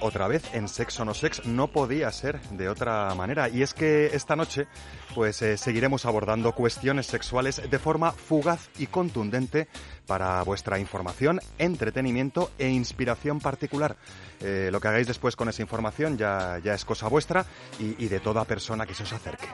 Otra vez en Sexo No Sex. No podía ser de otra manera. Y es que esta noche, pues eh, seguiremos abordando cuestiones sexuales de forma fugaz y contundente para vuestra información, entretenimiento e inspiración particular. Eh, lo que hagáis después con esa información ya, ya es cosa vuestra y de toda persona que se os acerque.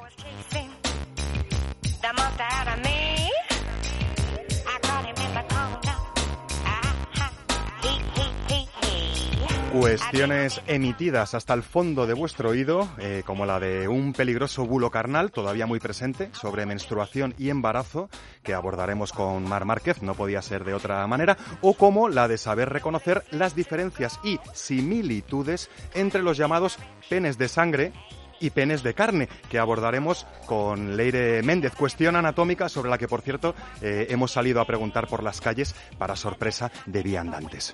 Cuestiones emitidas hasta el fondo de vuestro oído, eh, como la de un peligroso bulo carnal, todavía muy presente, sobre menstruación y embarazo, que abordaremos con Mar Márquez, no podía ser de otra manera, o como la de saber reconocer las diferencias y similitudes entre los llamados penes de sangre y penes de carne, que abordaremos con Leire Méndez. Cuestión anatómica sobre la que, por cierto, eh, hemos salido a preguntar por las calles para sorpresa de viandantes.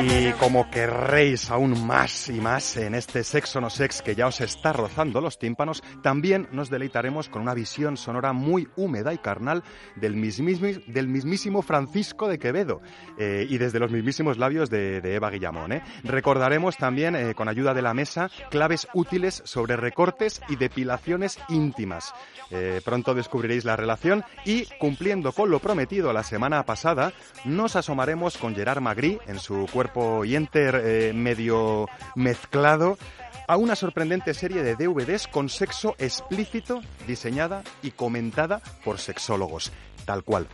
Y como querréis aún más y más en este sexo no sex que ya os está rozando los tímpanos, también nos deleitaremos con una visión sonora muy húmeda y carnal del del mismísimo Francisco de Quevedo eh, y desde los mismísimos labios de, de Eva Guillamón. ¿eh? Recordaremos también, eh, con ayuda de la mesa, claves útiles sobre recortes y depilaciones íntimas. Eh, pronto descubriréis la relación y, cumpliendo con lo prometido la semana pasada, nos asomaremos con Gerard Magri en su cuerpo y enter eh, medio mezclado a una sorprendente serie de DVDs con sexo explícito, diseñada y comentada por sexólogos, tal cual.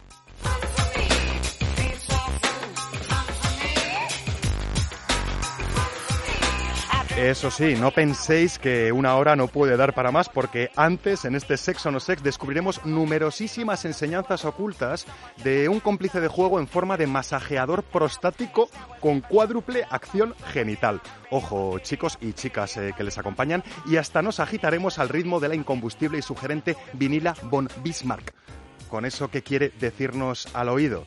Eso sí, no penséis que una hora no puede dar para más, porque antes, en este Sexo No Sex, descubriremos numerosísimas enseñanzas ocultas de un cómplice de juego en forma de masajeador prostático con cuádruple acción genital. Ojo, chicos y chicas eh, que les acompañan, y hasta nos agitaremos al ritmo de la incombustible y sugerente vinila von Bismarck. Con eso que quiere decirnos al oído,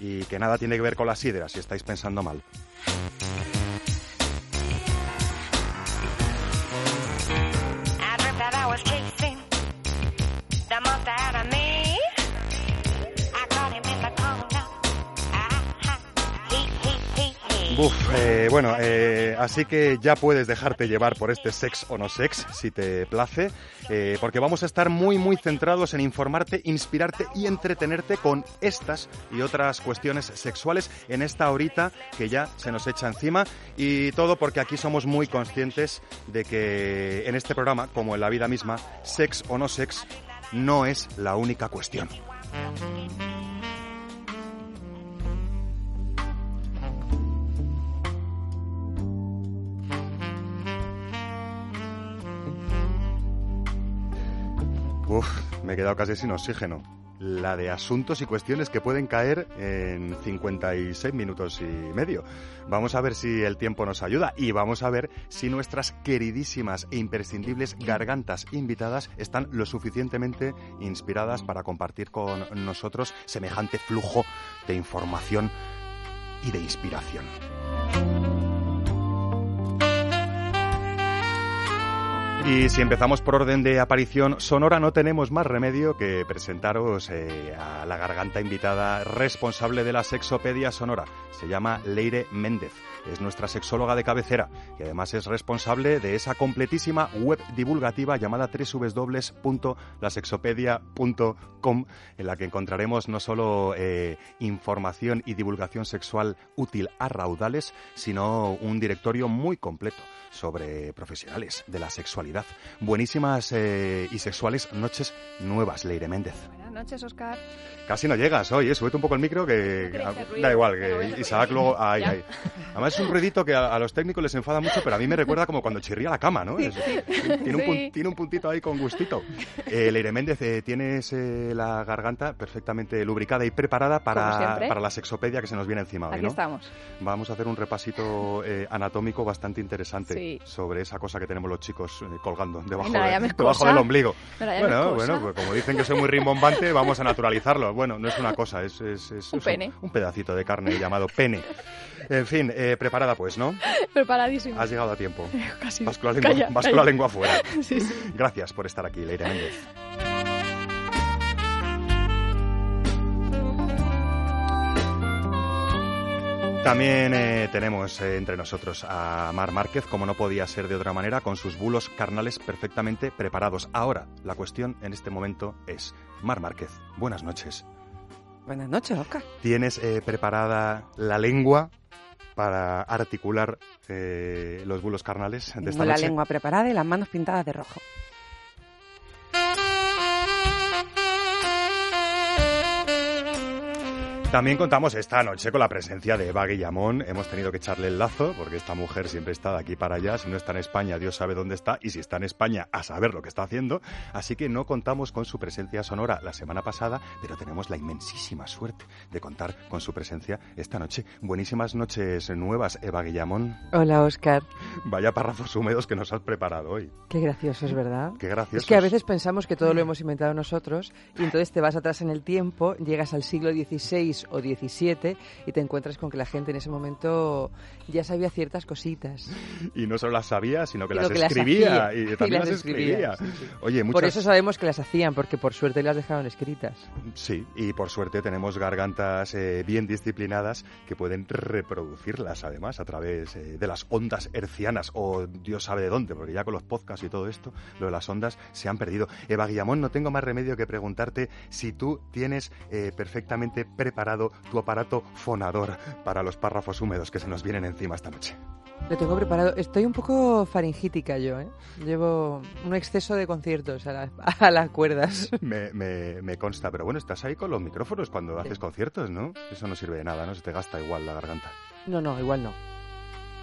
y que nada tiene que ver con la sidra, si estáis pensando mal. Was chasing Buf, eh, bueno, eh, así que ya puedes dejarte llevar por este sex o no sex, si te place, eh, porque vamos a estar muy, muy centrados en informarte, inspirarte y entretenerte con estas y otras cuestiones sexuales en esta horita que ya se nos echa encima y todo porque aquí somos muy conscientes de que en este programa, como en la vida misma, sex o no sex no es la única cuestión. Me he quedado casi sin oxígeno. La de asuntos y cuestiones que pueden caer en 56 minutos y medio. Vamos a ver si el tiempo nos ayuda y vamos a ver si nuestras queridísimas e imprescindibles gargantas invitadas están lo suficientemente inspiradas para compartir con nosotros semejante flujo de información y de inspiración. Y si empezamos por orden de aparición sonora, no tenemos más remedio que presentaros eh, a la garganta invitada responsable de la sexopedia sonora. Se llama Leire Méndez. Es nuestra sexóloga de cabecera y además es responsable de esa completísima web divulgativa llamada www.lasexopedia.com en la que encontraremos no solo eh, información y divulgación sexual útil a raudales, sino un directorio muy completo sobre profesionales de la sexualidad. Buenísimas eh, y sexuales noches nuevas, Leire Méndez. Buenas noches, Oscar. Casi no llegas, oye, súbete un poco el micro que No ah, ruido, da igual, bueno, que Isaac luego... Ay, ay. Además es un ruidito que a, a los técnicos les enfada mucho, pero a mí me recuerda como cuando chirría la cama, ¿no? Es- tiene, un, Sí. tiene un puntito ahí con gustito. Eh, Leire Méndez, eh, tienes eh, la garganta perfectamente lubricada y preparada para, para la sexopedia que se nos viene encima hoy, Aquí ¿no? estamos. Vamos a hacer un repasito eh, anatómico bastante interesante Sí. Sobre esa cosa que tenemos los chicos eh, colgando debajo, de- debajo del ombligo. Bueno, bueno, pues como dicen que soy muy rimbombante, vamos a naturalizarlo. Bueno, no es una cosa, es, es- es- Un es pene. un pedacito de carne llamado pene. En fin, eh, preparada pues, ¿no? Preparadísimo. Has llegado a tiempo. Casi. Vas con la lengua, con la afuera. Sí, sí. Gracias por estar aquí, Leire Méndez. También eh, tenemos eh, entre nosotros a Mar Márquez, como no podía ser de otra manera, con sus bulos carnales perfectamente preparados. Ahora, la cuestión en este momento es, Mar Márquez, buenas noches. Buenas noches, Oscar. ¿Tienes eh, preparada la lengua para articular eh, los bulos carnales de Tengo esta la noche? lengua preparada y las manos pintadas de rojo. También contamos esta noche con la presencia de Eva Guillamón. Hemos tenido que echarle el lazo porque esta mujer siempre está de aquí para allá. Si no está en España, Dios sabe dónde está. Y si está en España, a saber lo que está haciendo. Así que no contamos con su presencia sonora la semana pasada, pero tenemos la inmensísima suerte de contar con su presencia esta noche. Buenísimas noches nuevas, Eva Guillamón. Hola, Oscar. Vaya párrafos húmedos que nos has preparado hoy. Qué gracioso, es verdad. Qué gracioso. Es que a veces pensamos que todo lo hemos inventado nosotros y entonces te vas atrás en el tiempo, llegas al siglo XVI o XVII y te encuentras con que la gente en ese momento ya sabía ciertas cositas. Y no solo las sabía, sino que Y las escribía. y también las las escribía. escribía, sí, sí. Oye, muchas... Por eso sabemos que las hacían, porque por suerte las dejaron escritas. Sí, y por suerte tenemos gargantas eh, bien disciplinadas que pueden reproducirlas además a través eh, de las ondas hercianas o Dios sabe de dónde, porque ya con los podcasts y todo esto, lo de las ondas se han perdido. Eva Guillamón, no tengo más remedio que preguntarte si tú tienes eh, perfectamente preparado tu aparato fonador para los párrafos húmedos que se nos vienen encima esta noche. Lo tengo preparado. Estoy un poco faringítica yo, ¿eh? Llevo un exceso de conciertos a, la- a las cuerdas. Me, me- me consta, pero bueno, estás ahí con los micrófonos cuando Sí. haces conciertos, ¿no? Eso no sirve de nada, ¿no? Se te gasta igual la garganta. No, no, igual no.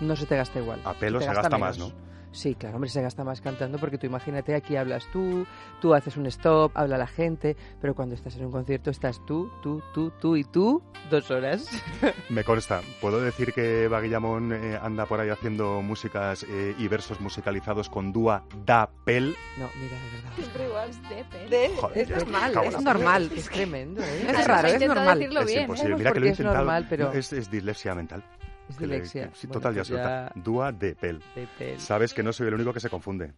No se te gasta igual. A pelo se gasta más. ¿no? Sí, claro, hombre, se gasta más cantando porque tú imagínate, aquí hablas tú, tú haces un stop, habla la gente, pero cuando estás en un concierto estás tú, tú, tú, tú y tú dos horas. Me consta. ¿Puedo decir que Eva Guillamón eh, anda por ahí haciendo músicas eh, y versos musicalizados con Dúa Da Pel? No, mira, de verdad. Siempre igual, de Joder, es normal, es la normal, es tremendo, ¿eh? Es Es raro, es normal. decirlo es bien, imposible. Mira que lo he Porque es intentado. normal, pero- es, es dislexia mental. Es Que le- dilexia. que- sí, Bueno, total y pues absoluta. ya- Dúa de Pel. de pel. Sabes que no soy el único que se confunde.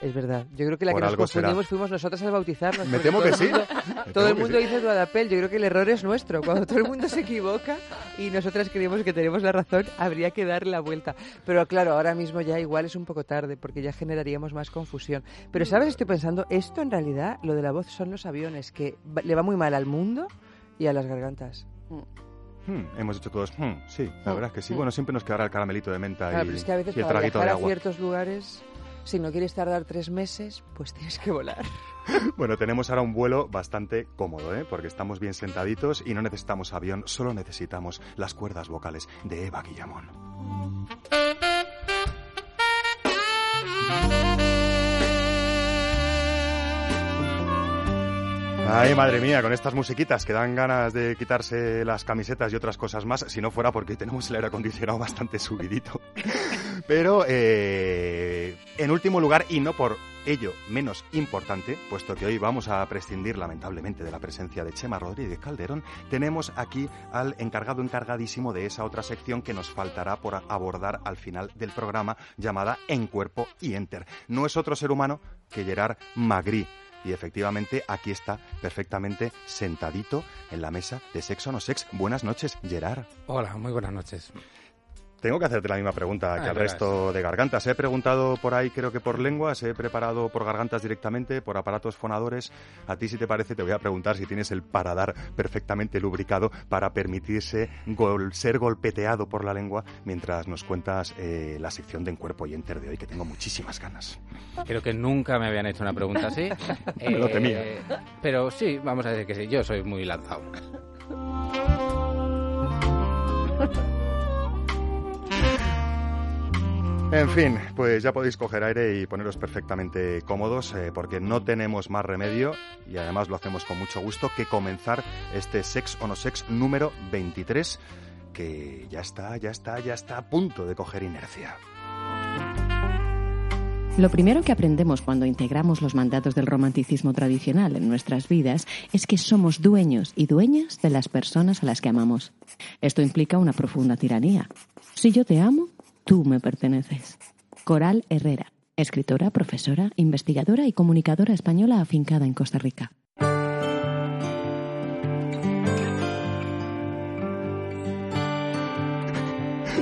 Es verdad. Yo creo que la Por que nos será. confundimos fuimos nosotras al bautizarnos. Me temo todo que el sí. mundo- Me Todo el mundo sí. dice Duadapel, yo creo que el error es nuestro. Cuando todo el mundo se equivoca y nosotras creemos que tenemos la razón, habría que darle la vuelta. Pero claro, ahora mismo ya igual es un poco tarde porque ya generaríamos más confusión. Pero sabes, estoy pensando, esto en realidad, lo de la voz son los aviones, que le va muy mal al mundo y a las gargantas. Hmm, hemos dicho todos, hmm, sí, la Hmm, verdad es que sí. Bueno, siempre nos quedará el caramelito de menta Claro, y, pero es que a veces y el para traguito de a agua. ciertos lugares, si no quieres tardar tres meses, pues tienes que volar. Bueno, tenemos ahora un vuelo bastante cómodo, ¿eh? porque estamos bien sentaditos y no necesitamos avión, solo necesitamos las cuerdas vocales de Eva Guillamón. Ay, madre mía, con estas musiquitas que dan ganas de quitarse las camisetas y otras cosas más, si no fuera porque tenemos el aire acondicionado bastante subidito. Pero, eh, en último lugar, y no por ello menos importante, puesto que hoy vamos a prescindir lamentablemente de la presencia de Chema Rodríguez Calderón, tenemos aquí al encargado encargadísimo de esa otra sección que nos faltará por abordar al final del programa llamada En Cuerpo y Enter. No es otro ser humano que Gerard Magri. Y efectivamente aquí está perfectamente sentadito en la mesa de Sexo No Sex. Buenas noches, Gerard. Hola, muy buenas noches. Tengo que hacerte la misma pregunta que Ah, al verás. resto de gargantas. He preguntado por ahí, creo que por lenguas, he preparado por gargantas directamente, por aparatos fonadores. A ti, si te parece, te voy a preguntar si tienes el paradar perfectamente lubricado para permitirse gol- ser golpeteado por la lengua mientras nos cuentas eh, la sección de En Cuerpo y Enter de hoy, que tengo muchísimas ganas. Creo que nunca me habían hecho una pregunta así. Eh, Me lo temía. Pero sí, vamos a decir que sí, yo soy muy lanzado. En fin, pues ya podéis coger aire y poneros perfectamente cómodos eh, porque no tenemos más remedio y además lo hacemos con mucho gusto que comenzar este Sex o No Sex número 23 que ya está, ya está, ya está a punto de coger inercia. Lo primero que aprendemos cuando integramos los mandatos del romanticismo tradicional en nuestras vidas es que somos dueños y dueñas de las personas a las que amamos. Esto implica una profunda tiranía. Si yo te amo, tú me perteneces. Coral Herrera, escritora, profesora, investigadora y comunicadora española afincada en Costa Rica.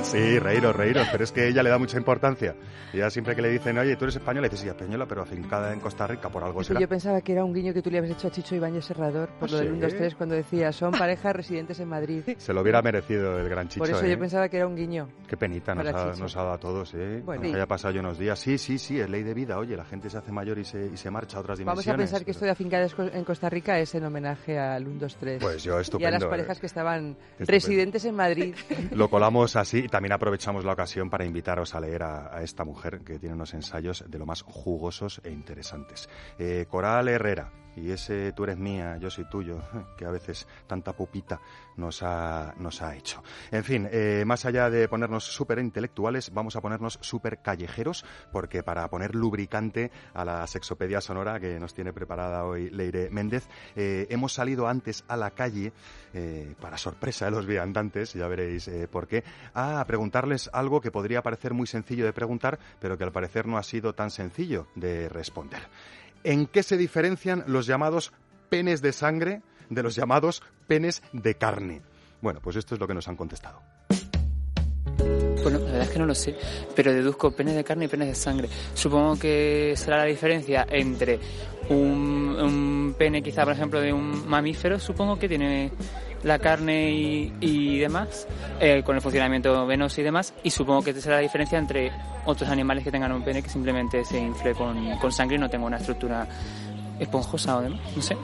Sí, reíros, reíros, pero es que ella le da mucha importancia. Y ya siempre que le dicen, oye, tú eres española, y dices, sí, española, pero afincada en Costa Rica, por algo será. yo pensaba que era un guiño que tú le habías hecho a Chicho Ibáñez Serrador por ¿Ah, lo del sí? 1, 2, 3 cuando decía son parejas residentes en Madrid. Se lo hubiera merecido el gran Chicho, Por eso ¿eh? yo pensaba que era un guiño. Qué penita nos ha, nos ha dado a todos, ¿eh? Bueno. Aunque Sí. haya pasado ya unos días. Sí, sí, sí, es ley de vida. Oye, la gente se hace mayor y se, y se marcha a otras Vamos dimensiones. a pensar que esto de afincada en Costa Rica es en homenaje al 1, 2, 3. Pues yo, y a estupendo. las ¿eh? parejas que estaban Estupendo. residentes en Madrid. Lo colamos así también aprovechamos la ocasión para invitaros a leer a, esta mujer que tiene unos ensayos de lo más jugosos e interesantes. Eh, Coral Herrera, y ese tú eres mía, yo soy tuyo, que a veces tanta pupita nos ha, hecho. En fin, eh, más allá de ponernos súper intelectuales, vamos a ponernos súper callejeros, porque para poner lubricante a la sexopedia sonora que nos tiene preparada hoy Leire Méndez, eh, hemos salido antes a la calle, eh, para sorpresa de los viandantes, ya veréis por qué, a preguntarles algo que podría parecer muy sencillo de preguntar, pero que al parecer no ha sido tan sencillo de responder. ¿En qué se diferencian los llamados penes de sangre de los llamados penes de carne? Bueno, pues esto es lo que nos han contestado. Bueno, la verdad es que no lo sé, pero deduzco penes de carne y penes de sangre. Supongo que será la diferencia entre un, pene, quizá por ejemplo, de un mamífero, supongo que tiene la carne y, demás, eh, con el funcionamiento venoso y demás, y supongo que será la diferencia entre otros animales que tengan un pene que simplemente se infle con, con sangre y no tenga una estructura esponjosa o demás, no sé.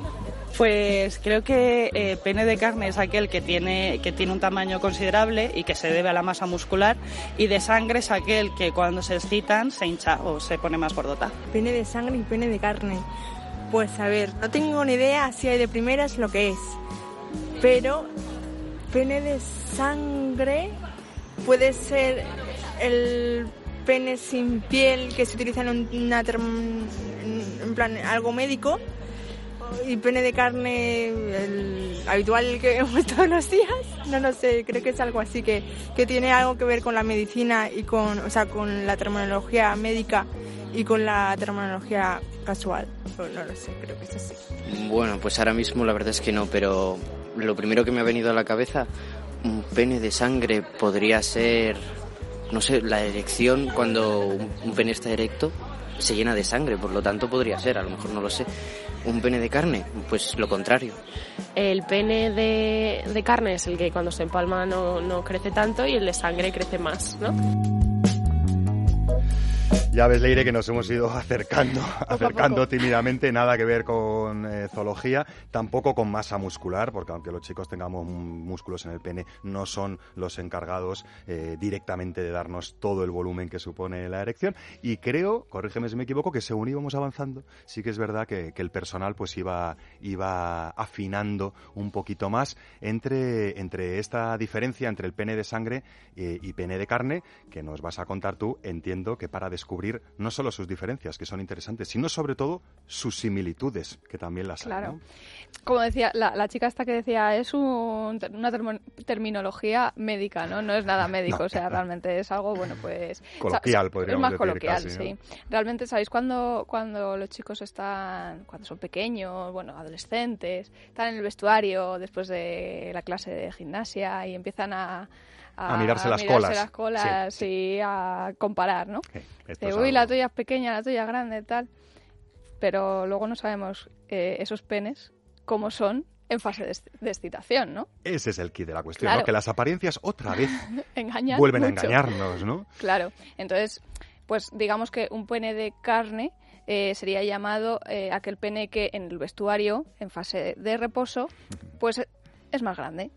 Pues creo que eh, pene de carne es aquel que tiene, que tiene un tamaño considerable y que se debe a la masa muscular y de sangre es aquel que cuando se excitan se hincha o se pone más gordota. Pene de sangre y pene de carne. Pues a ver, no tengo ni idea si hay de primeras lo que es. Pero pene de sangre puede ser el pene sin piel que se utiliza en, un- una en plan algo médico y pene de carne el habitual que hemos todos los días. No lo sé creo que es algo así que, que tiene algo que ver con la medicina y con o sea con la terminología médica y con la terminología casual. No lo sé creo que es así. Bueno, pues ahora mismo la verdad es que no, pero lo primero que me ha venido a la cabeza, un pene de sangre podría ser, no sé, la erección cuando un pene está erecto se llena de sangre, por lo tanto podría ser, a lo mejor no lo sé. Un pene de carne, pues lo contrario. El pene de, de carne es el que cuando se empalma no, no crece tanto y el de sangre crece más, ¿no? Ya ves, Leire, que nos hemos ido acercando, acercando tímidamente, nada que ver con eh, zoología, tampoco con masa muscular, porque aunque los chicos tengamos músculos en el pene, no son los encargados eh, directamente de darnos todo el volumen que supone la erección. Y creo, corrígeme si me equivoco, que según íbamos avanzando, sí que es verdad que, que el personal pues iba, iba afinando un poquito más entre, entre esta diferencia entre el pene de sangre eh, y pene de carne, que nos vas a contar tú, entiendo que para descubrir descubrir no solo sus diferencias, que son interesantes, sino sobre todo sus similitudes, que también las hay. Claro. ¿no? Como decía, la, la chica esta que decía, es un- una termo- terminología médica, ¿no? No es nada médico, No. o sea, realmente es algo, bueno, pues... Coloquial, podríamos Es más decir, coloquial, casi, ¿no? sí. Realmente, ¿sabéis cuando, cuando los chicos están, cuando son pequeños, bueno, adolescentes, están en el vestuario después de la clase de gimnasia y empiezan a... A mirarse las colas. las colas y a comparar, ¿no? De, uy, la tuya es pequeña, la tuya es grande, tal. Pero luego no sabemos eh, esos penes cómo son en fase de, ex- de excitación, ¿no? Ese es el kit de la cuestión, Claro. ¿no? Que las apariencias otra vez vuelven a engañarnos, ¿no? Claro. Entonces, pues digamos que un pene de carne eh, sería llamado eh, aquel pene que en el vestuario, en fase de reposo, pues es más grande,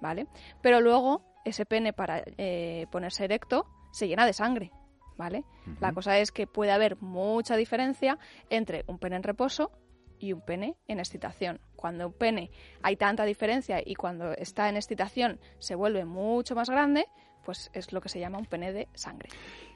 ¿vale? Pero luego ese pene para eh, ponerse erecto se llena de sangre, ¿vale? La cosa es que puede haber mucha diferencia entre un pene en reposo y un pene en excitación. Cuando un pene hay tanta diferencia y cuando está en excitación se vuelve mucho más grande, pues es lo que se llama un pene de sangre.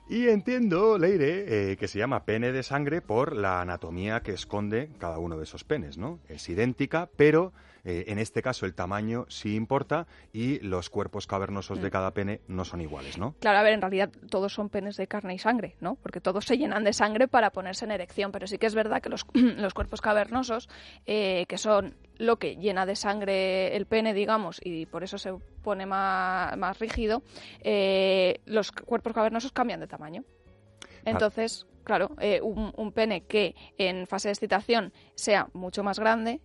Y entiendo, Leire, eh, que se llama pene de sangre por la anatomía que esconde cada uno de esos penes, ¿no? Es idéntica, pero eh, en este caso el tamaño sí importa y los cuerpos cavernosos de Mm. cada pene no son iguales, ¿no? Claro, a ver, en realidad todos son penes de carne y sangre, ¿no? Porque todos se llenan de sangre para ponerse en erección, pero sí que es verdad que los, los cuerpos cavernosos, eh, que son lo que llena de sangre el pene, digamos, y por eso se pone más, más rígido, eh, los cuerpos cavernosos cambian de tamaño. Entonces, claro, eh, un, un pene que en fase de excitación sea mucho más grande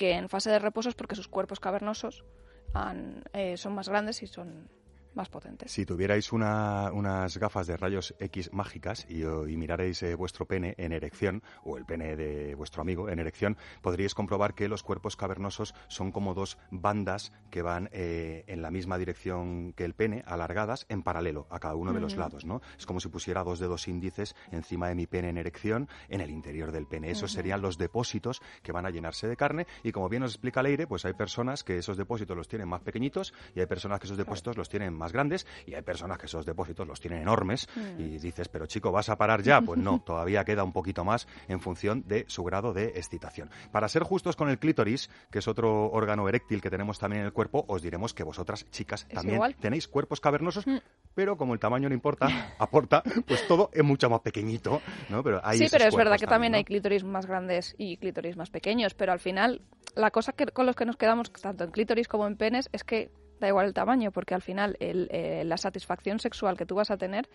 que en fase de reposo es porque sus cuerpos cavernosos han- eh, son más grandes y son más potentes. Si tuvierais una- unas gafas de rayos X mágicas y, y mirarais eh, vuestro pene en erección, o el pene de vuestro amigo en erección, podríais comprobar que los cuerpos cavernosos son como dos bandas que van eh, en la misma dirección que el pene, alargadas, en paralelo a cada uno de los lados, ¿no? Es como si pusiera dos dedos índices encima de mi pene en erección, en el interior del pene. Esos serían los depósitos que van a llenarse de carne y como bien nos explica Leire, pues hay personas que esos depósitos los tienen más pequeñitos y hay personas que esos depósitos los tienen más grandes y hay personas que esos depósitos los tienen enormes Mm. y dices, pero chico, ¿vas a parar ya? Pues no, todavía queda un poquito más en función de su grado de excitación. Para ser justos con el clítoris, que es otro órgano eréctil que tenemos también en el cuerpo, os diremos que vosotras, chicas, también igual. tenéis cuerpos cavernosos, Mm. pero como el tamaño no importa, aporta, pues todo es mucho más pequeñito, ¿no? Pero hay sí, pero es verdad que también ¿no? hay clítoris más grandes y clítoris más pequeños, pero al final la cosa que, con los que nos quedamos tanto en clítoris como en penes es que da igual el tamaño, porque al final el, eh, la satisfacción sexual que tú vas a tener,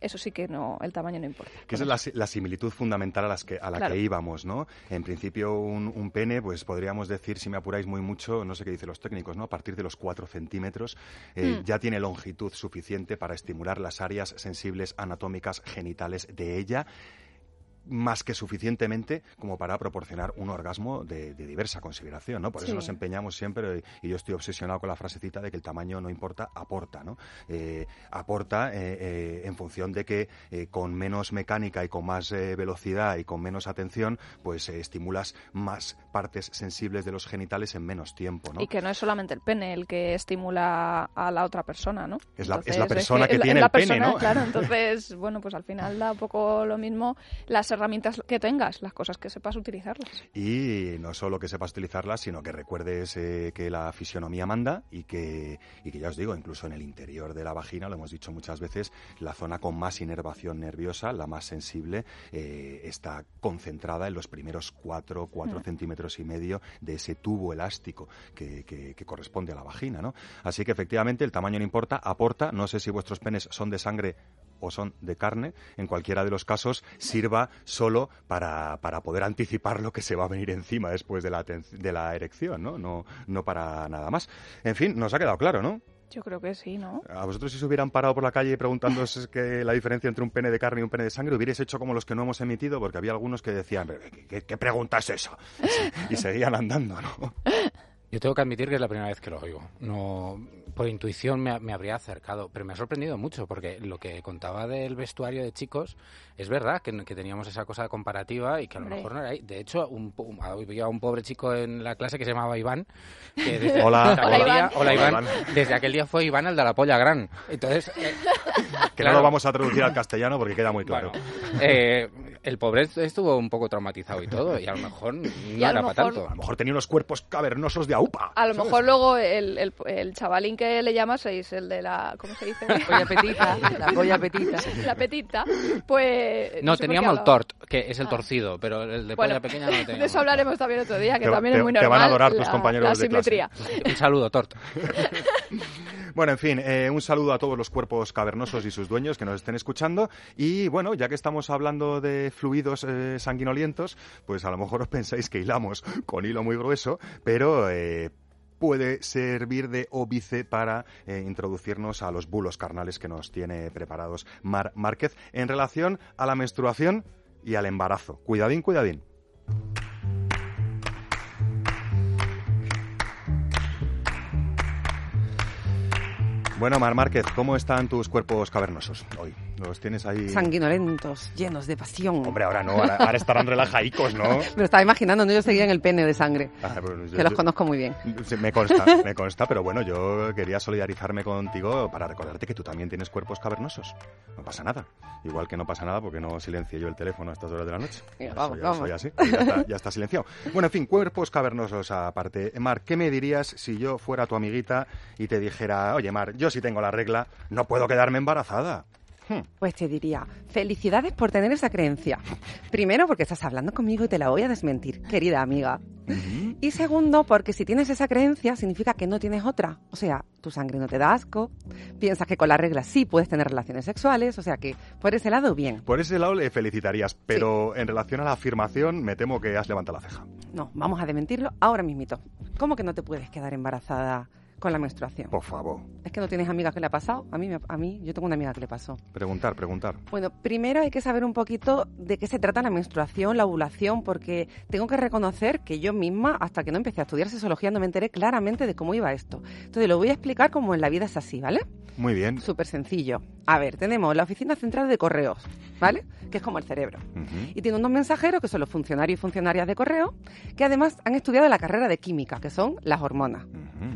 eso sí que no, el tamaño no importa. Que esa es la, si- la similitud fundamental a, las que, a la Claro. que íbamos, ¿no? En principio, un, un pene, pues podríamos decir, si me apuráis muy mucho, no sé qué dicen los técnicos, ¿no? A partir de los 4 centímetros eh, Mm. ya tiene longitud suficiente para estimular las áreas sensibles anatómicas genitales de ella más que suficientemente como para proporcionar un orgasmo de, de diversa consideración, ¿no? Por eso nos empeñamos siempre, y yo estoy obsesionado con la frasecita de que el tamaño no importa, aporta, ¿no? Eh, aporta eh, eh, en función de que eh, con menos mecánica y con más velocidad y con menos atención, pues estimulas más partes sensibles de los genitales en menos tiempo, ¿no? Y que no es solamente el pene el que estimula a la otra persona, ¿no? Es la- es la Entonces, persona que es la- tiene la el pene, ¿no? Claro, entonces, bueno, pues al final da un poco lo mismo las herramientas que tengas, las cosas que sepas utilizarlas. Y no solo que sepas utilizarlas, sino que recuerdes eh, que la fisionomía manda y que, y que ya os digo, incluso en el interior de la vagina, lo hemos dicho muchas veces, la zona con más inervación nerviosa, la más sensible, eh, está concentrada en los primeros 4, 4 Mm. centímetros y medio de ese tubo elástico que, que- que corresponde a la vagina, ¿no? Así que efectivamente el tamaño no importa, aporta, no sé si vuestros penes son de sangre o son de carne, en cualquiera de los casos sirva solo para, para poder anticipar lo que se va a venir encima después de la, de la erección, ¿no? ¿no? No para nada más. En fin, nos ha quedado claro, ¿no? Yo creo que sí, ¿no? A vosotros si se hubieran parado por la calle preguntándoos que la diferencia entre un pene de carne y un pene de sangre, hubierais hecho como los que no hemos emitido, porque había algunos que decían, "¿Pero ¿qué, qué- qué pregunta es eso? Y seguían andando, ¿no? Yo tengo que admitir que es la primera vez que lo oigo. No, por intuición me, me habría acercado, pero me ha sorprendido mucho porque lo que contaba del vestuario de chicos es verdad que, que teníamos esa cosa comparativa y que a lo Hombre. mejor no era ahí. De hecho, un, un- había un pobre chico en la clase que se llamaba Iván. Que desde Hola, aquel hola, día- Iván. hola, Iván. Desde aquel día fue Iván el de la polla gran. Entonces, eh, Que claro. no lo vamos a traducir al castellano porque queda muy claro. eh, el pobre estuvo un poco traumatizado y todo, y a lo mejor no a era lo para mejor- tanto. A lo mejor tenía unos cuerpos cavernosos de A lo ¿sabes? mejor luego el, el, el chavalín que le llamaseis, el de la... ¿Cómo se dice? Polla petita, la polla petita. La petita, pues... No, sé qué teníamos el tort, que es el Ah. torcido, pero el de Bueno, polla pequeña no lo de teníamos. eso hablaremos también otro día, que Te también te- es muy te normal. van a adorar tus compañeros la de clase. simetría. Un saludo, Tort. Bueno, en fin, eh, un saludo a todos los cuerpos cavernosos y sus dueños que nos estén escuchando. Y bueno, ya que estamos hablando de fluidos eh, sanguinolientos, pues a lo mejor os pensáis que hilamos con hilo muy grueso, pero... eh, puede servir de óbice para eh, introducirnos a los bulos carnales que nos tiene preparados Mar Márquez en relación a la menstruación y al embarazo. Cuidadín, cuidadín. Bueno, Mar Márquez, ¿cómo están tus cuerpos cavernosos hoy? ¿Los tienes ahí? Sanguinolentos, llenos de pasión. Hombre, ahora no, ahora, ahora estarán relajaicos, ¿no? Me lo estaba imaginando, ¿no? yo seguía en el pene de sangre, Ah, pues yo- que los yo- conozco muy bien. Me consta, me consta, pero bueno, yo quería solidarizarme contigo para recordarte que tú también tienes cuerpos cavernosos. No pasa nada. Igual que no pasa nada porque no silencio yo el teléfono a estas horas de la noche. Vamos, ya vamos. soy así, ya está, ya está silenciado. Bueno, en fin, cuerpos cavernosos aparte. Mar, ¿qué me dirías si yo fuera tu amiguita y te dijera, oye, Mar, yo sí tengo la regla, no puedo quedarme embarazada? Hmm. Pues te diría, felicidades por tener esa creencia. Primero, porque estás hablando conmigo y te la voy a desmentir, querida amiga. Y segundo, porque si tienes esa creencia, significa que no tienes otra. O sea, tu sangre no te da asco, piensas que con la regla sí puedes tener relaciones sexuales, o sea que por ese lado, bien. Por ese lado le felicitarías, pero en relación a la afirmación me temo que has levantado la ceja. No, vamos a desmentirlo ahora mismito. ¿Cómo que no te puedes quedar embarazada con la menstruación? Por favor, ¿Es que no tienes amiga que le ha pasado? A mí, a mí, yo tengo una amiga que le pasó. preguntar, preguntar. Bueno, primero hay que saber un poquito de qué se trata la menstruación, la ovulación, porque tengo que reconocer que yo misma, hasta que no empecé a estudiar sexología, no me enteré claramente de cómo iba esto. Entonces lo voy a explicar como en la vida es así, ¿vale? Muy bien. Súper sencillo. A ver, tenemos la Oficina Central de Correos, ¿vale? Que es como el cerebro. Y tiene unos mensajeros que son los funcionarios y funcionarias de correo, que además han estudiado la carrera de química, que son las hormonas.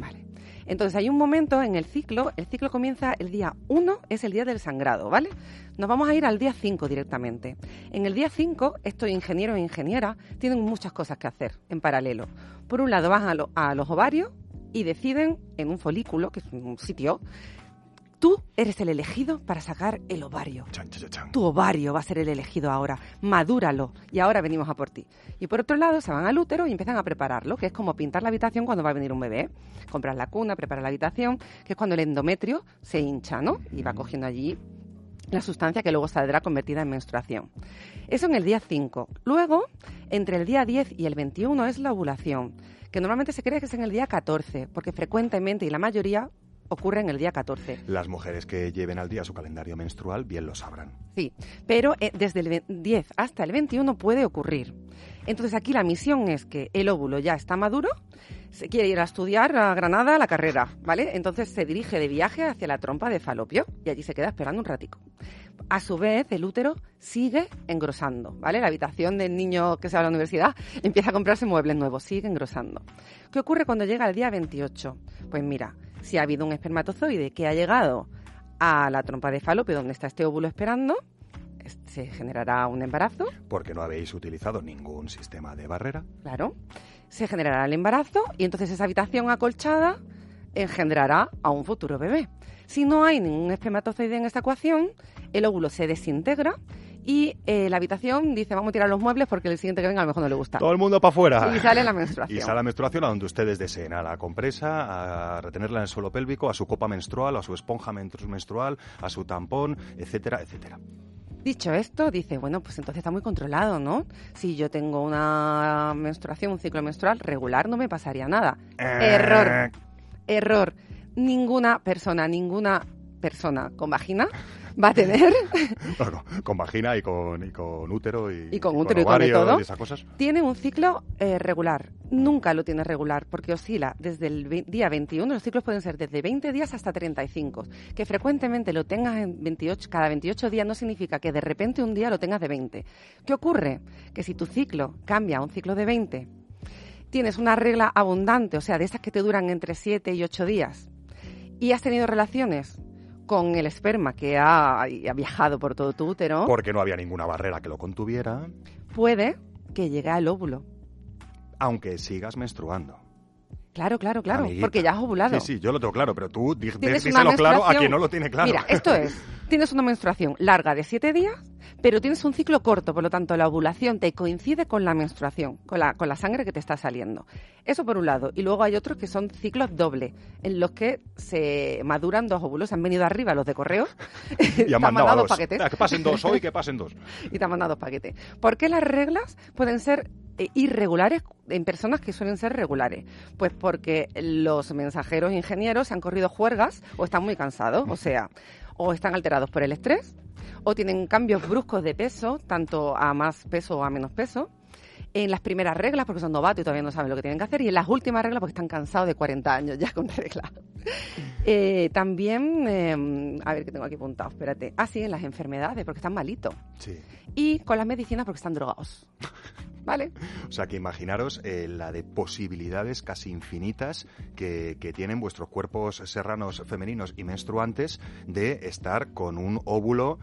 Vale. Entonces hay un momento en el ciclo, el ciclo comienza el día 1, es el día del sangrado, ¿vale? Nos vamos a ir al día 5 directamente. En el día 5, estos ingenieros e ingenieras tienen muchas cosas que hacer en paralelo. Por un lado van a, lo- a los ovarios y deciden en un folículo, que es un sitio, tú eres el elegido para sacar el ovario. Chan, chan, chan. Tu ovario va a ser el elegido ahora. Madúralo. Y ahora venimos a por ti. Y por otro lado, se van al útero y empiezan a prepararlo, que es como pintar la habitación cuando va a venir un bebé. Comprar la cuna, preparar la habitación, que es cuando el endometrio se hincha, ¿no? Y va cogiendo allí la sustancia que luego saldrá convertida en menstruación. Eso en el día 5. Luego, entre el día 10 y el 21 es la ovulación, que normalmente se cree que es en el día 14, porque frecuentemente y la mayoría ocurre en el día 14. Las mujeres que lleven al día su calendario menstrual bien lo sabrán. Sí, pero eh, desde el ve- 10 hasta el 21 puede ocurrir. Entonces aquí la misión es que el óvulo ya está maduro, se quiere ir a estudiar a Granada la carrera, ¿vale? Entonces se dirige de viaje hacia la trompa de falopio y allí se queda esperando un ratico. A su vez, el útero sigue engrosando, ¿vale? La habitación del niño que se va a la universidad empieza a comprarse muebles nuevos, sigue engrosando. ¿Qué ocurre cuando llega el día 28? Pues mira, si ha habido un espermatozoide que ha llegado a la trompa de falopio donde está este óvulo esperando, es- se generará un embarazo, Porque no habéis utilizado ningún sistema de barrera. claro, se generará el embarazo y entonces esa habitación acolchada engendrará a un futuro bebé. Si no hay ningún espermatozoide en esta ecuación, el óvulo se desintegra y eh, la habitación dice vamos a tirar los muebles porque el siguiente que venga a lo mejor no le gusta. Todo el mundo para afuera. Y sale la menstruación. Y sale la menstruación a donde ustedes deseen, a la compresa, a retenerla en el suelo pélvico, a su copa menstrual, a su esponja menstru- menstrual, a su tampón, etcétera, etcétera. Dicho esto, dice, bueno, pues entonces está muy controlado, ¿no? Si yo tengo una menstruación, un ciclo menstrual regular, no me pasaría nada. Error. Error. Ninguna persona, ninguna persona con vagina va a tener, con vagina y con, y con útero y, Y con útero y con todo. esas cosas. tiene un ciclo eh, regular. Nunca lo tiene regular porque oscila desde el día 21, los ciclos pueden ser desde 20 días hasta 35. Que frecuentemente lo tengas en 28, cada 28 días no significa que de repente un día lo tengas de 20. ¿Qué ocurre? Que si tu ciclo cambia a un ciclo de 20, tienes una regla abundante, o sea, de esas que te duran entre 7 y 8 días, y has tenido relaciones con el esperma que ha, ha viajado por todo tu útero, Porque no había ninguna barrera que lo contuviera, puede que llegue al óvulo. aunque sigas menstruando. Claro, claro, claro, Amiguita. porque ya has ovulado. Sí, sí, yo lo tengo claro, pero tú díselo claro a quien no lo tiene claro. Mira, esto es, tienes una menstruación larga de 7 días, pero tienes un ciclo corto, por lo tanto la ovulación te coincide con la menstruación, con la, con la sangre que te está saliendo. Eso por un lado. Y luego hay otros que son ciclos doble, en los que se maduran dos óvulos. Han venido arriba los de correo y te ha han mandado a mandado dos. paquetes. Ah, que pasen dos hoy, que pasen dos. y te han mandado paquetes. ¿Por qué las reglas pueden ser eh, irregulares en personas que suelen ser regulares? Pues porque los mensajeros ingenieros se han corrido juergas o están muy cansados, o sea, o están alterados por el estrés, o tienen cambios bruscos de peso, tanto a más peso o a menos peso. En las primeras reglas, porque son novatos y todavía no saben lo que tienen que hacer, y en las últimas reglas, porque están cansados de 40 años ya con reglas. Eh, también, eh, a ver qué tengo aquí apuntado, espérate. Ah, sí, en las enfermedades, porque están malitos Sí. y con las medicinas porque están drogados. ¿Vale? O sea que imaginaros eh, la de posibilidades casi infinitas que, que tienen vuestros cuerpos serranos femeninos y menstruantes de estar con un óvulo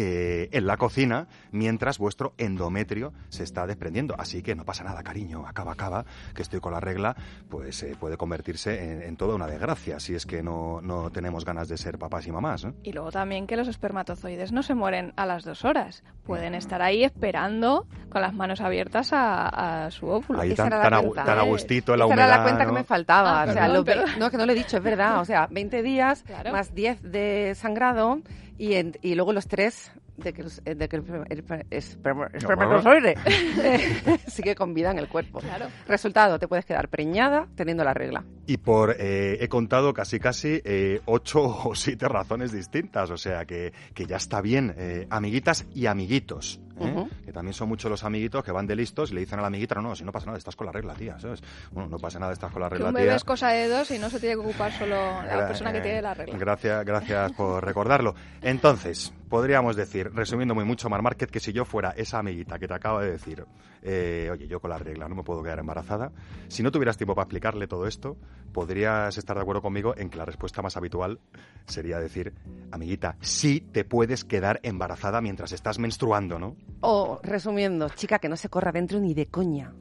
eh, en la cocina mientras vuestro endometrio se está desprendiendo. Así que no pasa nada, cariño, acaba, acaba, que estoy con la regla, pues eh, puede convertirse en, en toda una desgracia si es que no, no tenemos ganas de ser papás y mamás. Y luego también que los espermatozoides no se mueren a las dos horas. Pueden estar ahí esperando con las manos abiertas a, a su óvulo. Ahí Esa tan, tan a, cuenta. tan a gustito en la Esa humedad. era la cuenta que ¿no? me faltaba. Ah, o sea, perdón, no, que no lo he dicho, es verdad. O sea, 20 días Claro. más 10 de sangrado y, en- y luego los 3 de que, los- de que el esperma- el esperma- espermatozoide sigue con vida en el cuerpo. Claro. Resultado, te puedes quedar preñada teniendo la regla. Y por, eh, he contado casi casi eh, ocho o siete razones distintas, o sea que, que ya está bien, eh, amiguitas y amiguitos, ¿eh? Que también son muchos los amiguitos que van de listos y le dicen a la amiguita, no, no, si no pasa nada, estás con la regla, tía, ¿sabes? Bueno, no pasa nada, estás con la Que regla, un bebé tía. es cosa de dos y no se tiene que ocupar solo la persona que tiene la regla. Gracias, gracias por recordarlo. Entonces, podríamos decir, resumiendo muy mucho, Mar Márquez, que si yo fuera esa amiguita que te acaba de decir, eh, oye, yo con la regla no me puedo quedar embarazada, si no tuvieras tiempo para explicarle todo esto, podrías estar de acuerdo conmigo en que la respuesta más habitual sería decir, amiguita, sí te puedes quedar embarazada mientras estás menstruando, ¿no? O, resumiendo, chica, que no se corra dentro ni de coña.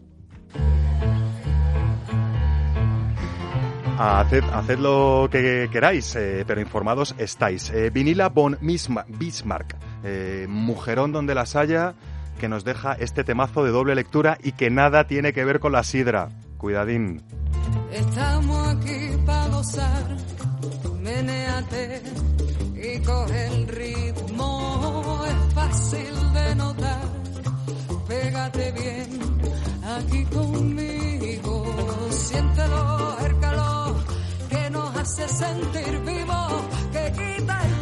Haced, haced lo que queráis, eh, pero informados estáis. Eh, Vinila von Bismarck, eh, mujerón donde las haya, que nos deja este temazo de doble lectura y que nada tiene que ver con la sidra. Cuidadín. Estamos aquí para gozar, menéate y coge el ritmo, es fácil de notar. Pégate bien que nos hace sentir vivos, que quita el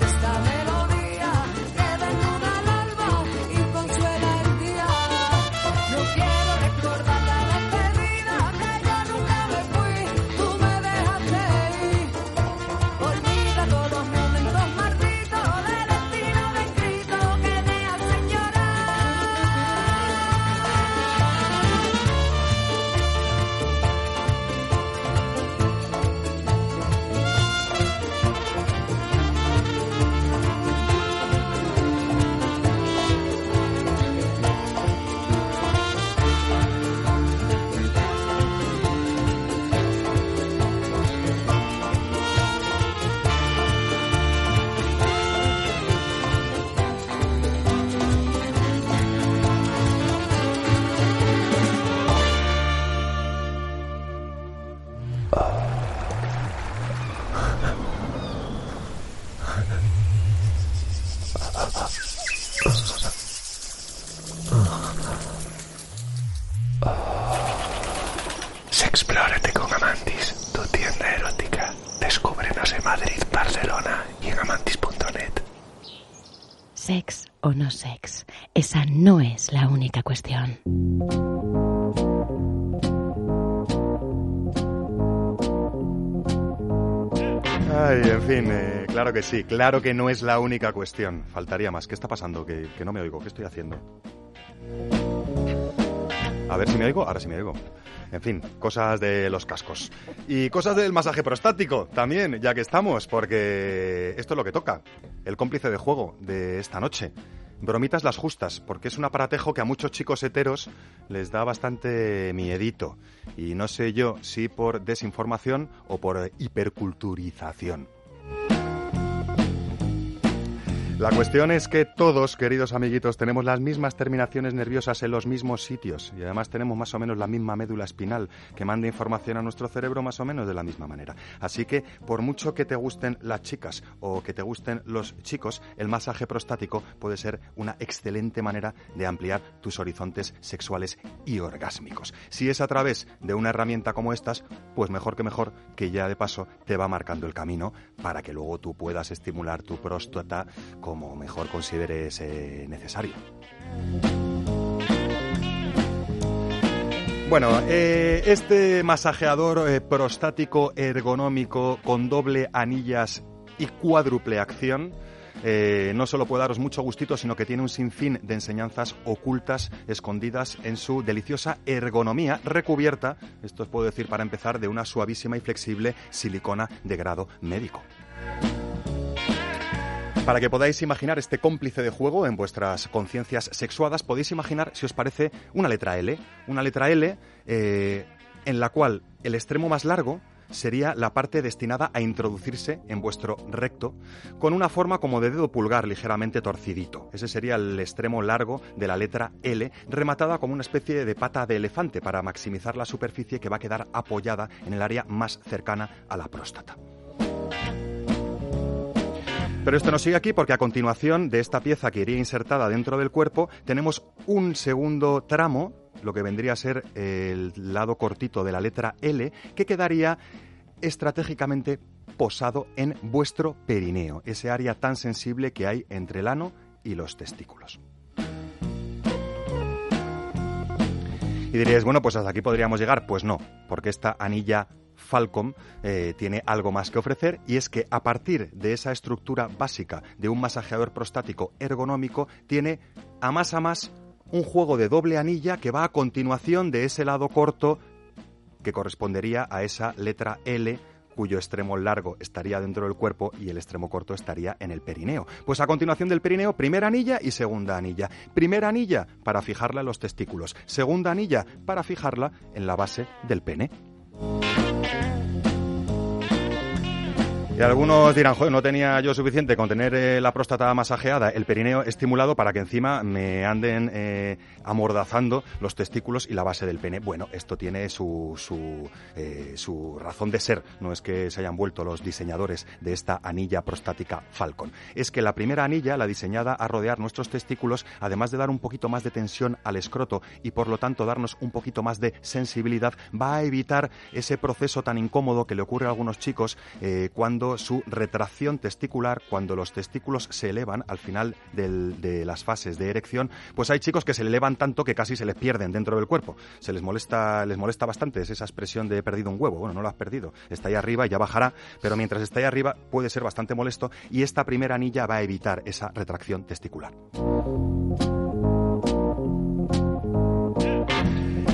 esta vez. Esa no es la única cuestión. Ay, en fin, eh, claro que sí, claro que no es la única cuestión. Faltaría más. ¿Qué está pasando? Que, que no me oigo. ¿Qué estoy haciendo? A ver si me oigo. Ahora sí me oigo. En fin, cosas de los cascos. Y cosas del masaje prostático también, ya que estamos, porque esto es lo que toca. El cómplice de juego de esta noche. Bromitas las justas, porque es un aparatejo que a muchos chicos heteros les da bastante miedito. Y no sé yo si por desinformación o por hiperculturización. La cuestión es que todos, queridos amiguitos, tenemos las mismas terminaciones nerviosas en los mismos sitios y además tenemos más o menos la misma médula espinal que manda información a nuestro cerebro más o menos de la misma manera. Así que, por mucho que te gusten las chicas o que te gusten los chicos, el masaje prostático puede ser una excelente manera de ampliar tus horizontes sexuales y orgásmicos. Si es a través de una herramienta como estas, pues mejor que mejor que ya de paso te va marcando el camino para que luego tú puedas estimular tu próstata como mejor consideres necesario. Bueno, eh, este masajeador eh, prostático ergonómico con doble anillas y cuádruple acción eh, no solo puede daros mucho gustito, sino que tiene un sinfín de enseñanzas ocultas, escondidas en su deliciosa ergonomía, recubierta, esto os puedo decir para empezar, de una suavísima y flexible silicona de grado médico. Para que podáis imaginar este cómplice de juego en vuestras conciencias sexuadas, podéis imaginar, si os parece, una letra L. Una letra L eh, en la cual el extremo más largo sería la parte destinada a introducirse en vuestro recto con una forma como de dedo pulgar ligeramente torcidito. Ese sería el extremo largo de la letra L, rematada como una especie de pata de elefante para maximizar la superficie que va a quedar apoyada en el área más cercana a la próstata. Pero esto no sigue aquí porque a continuación de esta pieza que iría insertada dentro del cuerpo tenemos un segundo tramo, lo que vendría a ser el lado cortito de la letra L, que quedaría estratégicamente posado en vuestro perineo, ese área tan sensible que hay entre el ano y los testículos. Y diréis, bueno, pues hasta aquí podríamos llegar. Pues no, porque esta anilla Falcom eh, tiene algo más que ofrecer y es que a partir de esa estructura básica de un masajeador prostático ergonómico tiene a más a más un juego de doble anilla que va a continuación de ese lado corto que correspondería a esa letra L cuyo extremo largo estaría dentro del cuerpo y el extremo corto estaría en el perineo. Pues a continuación del perineo, primera anilla y segunda anilla. Primera anilla para fijarla en los testículos, segunda anilla para fijarla en la base del pene. Thank you. Y algunos dirán, no tenía yo suficiente con tener eh, la próstata masajeada, el perineo estimulado para que encima me anden eh, amordazando los testículos y la base del pene. Bueno, esto tiene su, su, eh, su razón de ser, no es que se hayan vuelto los diseñadores de esta anilla prostática Falcon. Es que la primera anilla, la diseñada a rodear nuestros testículos, además de dar un poquito más de tensión al escroto y por lo tanto darnos un poquito más de sensibilidad, va a evitar ese proceso tan incómodo que le ocurre a algunos chicos eh, su retracción testicular, cuando los testículos se elevan al final de las fases de erección, pues hay chicos que se le elevan tanto que casi se les pierden dentro del cuerpo. Se les molesta, les molesta bastante, es esa expresión de he perdido un huevo. Bueno, no lo has perdido, está ahí arriba y ya bajará, pero mientras está ahí arriba puede ser bastante molesto y esta primera anilla va a evitar esa retracción testicular.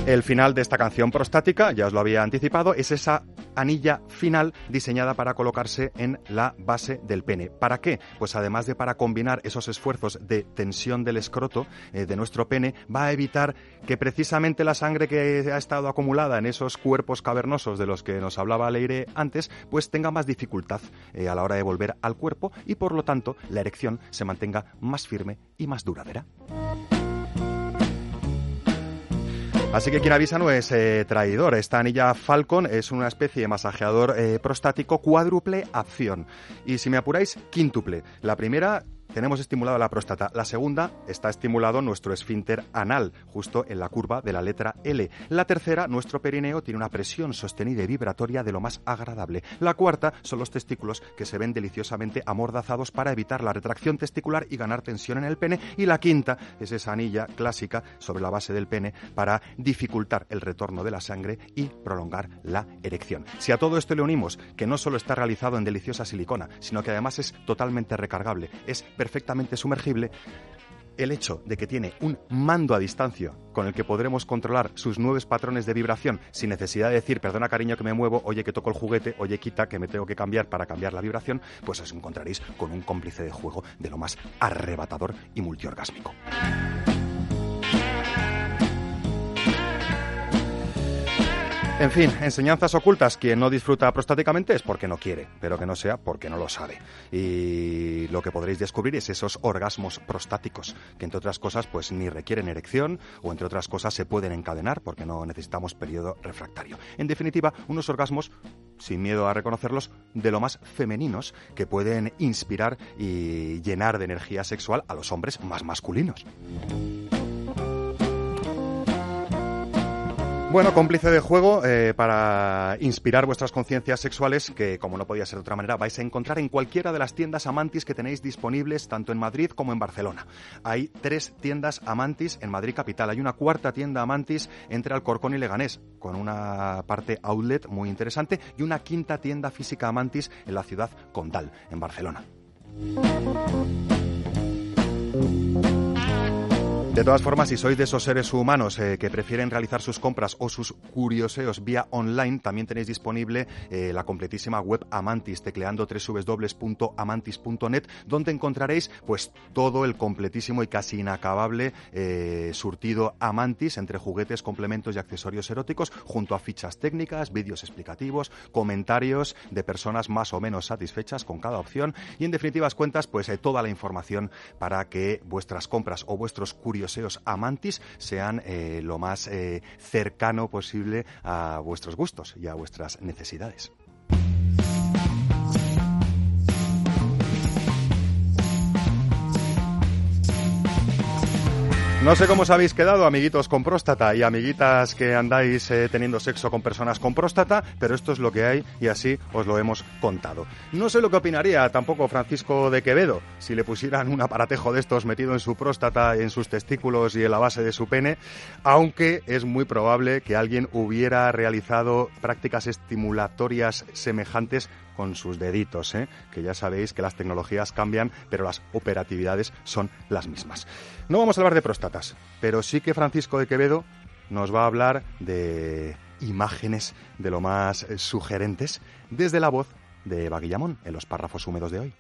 El final de esta canción prostática, ya os lo había anticipado, es esa anilla final diseñada para colocarse en la base del pene. ¿Para qué? Pues además de para combinar esos esfuerzos de tensión del escroto eh, de nuestro pene, va a evitar que precisamente la sangre que ha estado acumulada en esos cuerpos cavernosos de los que nos hablaba Leire antes, pues tenga más dificultad eh, a la hora de volver al cuerpo y por lo tanto la erección se mantenga más firme y más duradera. Así que quien avisa no es eh, traidor. Esta anilla Falcon es una especie de masajeador eh, prostático cuádruple acción. Y si me apuráis, quíntuple. La primera tenemos estimulado la próstata. La segunda está estimulado nuestro esfínter anal, justo en la curva de la letra L. La tercera, nuestro perineo tiene una presión sostenida y vibratoria de lo más agradable. La cuarta son los testículos que se ven deliciosamente amordazados para evitar la retracción testicular y ganar tensión en el pene. Y la quinta es esa anilla clásica sobre la base del pene para dificultar el retorno de la sangre y prolongar la erección. Si a todo esto le unimos que no solo está realizado en deliciosa silicona, sino que además es totalmente recargable, es perfectamente sumergible, el hecho de que tiene un mando a distancia con el que podremos controlar sus nuevos patrones de vibración sin necesidad de decir, perdona cariño que me muevo, oye que toco el juguete, oye quita que me tengo que cambiar para cambiar la vibración, pues os encontraréis con un cómplice de juego de lo más arrebatador y multiorgásmico. En fin, enseñanzas ocultas. Quien no disfruta prostáticamente es porque no quiere, pero que no sea porque no lo sabe. Y lo que podréis descubrir es esos orgasmos prostáticos, que entre otras cosas pues ni requieren erección o entre otras cosas se pueden encadenar porque no necesitamos periodo refractario. En definitiva, unos orgasmos, sin miedo a reconocerlos, de lo más femeninos que pueden inspirar y llenar de energía sexual a los hombres más masculinos. Bueno, cómplice de juego eh, para inspirar vuestras conciencias sexuales que, como no podía ser de otra manera, vais a encontrar en cualquiera de las tiendas Amantis que tenéis disponibles tanto en Madrid como en Barcelona. Hay tres tiendas Amantis en Madrid capital. Hay una cuarta tienda Amantis entre Alcorcón y Leganés, con una parte outlet muy interesante, y una quinta tienda física Amantis en la ciudad Condal, en Barcelona. De todas formas, si sois de esos seres humanos eh, que prefieren realizar sus compras o sus curioseos vía online, también tenéis disponible eh, la completísima web Amantis, tecleando www.amantis.net, donde encontraréis pues todo el completísimo y casi inacabable eh, surtido Amantis entre juguetes, complementos y accesorios eróticos, junto a fichas técnicas, vídeos explicativos, comentarios de personas más o menos satisfechas con cada opción y en definitivas cuentas pues eh, toda la información para que vuestras compras o vuestros curioseos amantis sean eh, lo más eh, cercano posible a vuestros gustos y a vuestras necesidades. No sé cómo os habéis quedado, amiguitos con próstata y amiguitas que andáis eh, teniendo sexo con personas con próstata, pero esto es lo que hay y así os lo hemos contado. No sé lo que opinaría tampoco Francisco de Quevedo si le pusieran un aparatejo de estos metido en su próstata, en sus testículos y en la base de su pene, aunque es muy probable que alguien hubiera realizado prácticas estimulatorias semejantes con sus deditos, ¿eh? que ya sabéis que las tecnologías cambian, pero las operatividades son las mismas. No vamos a hablar de próstatas, pero sí que Francisco de Quevedo nos va a hablar de imágenes de lo más sugerentes desde la voz de Eva Guillamón en los párrafos húmedos de hoy.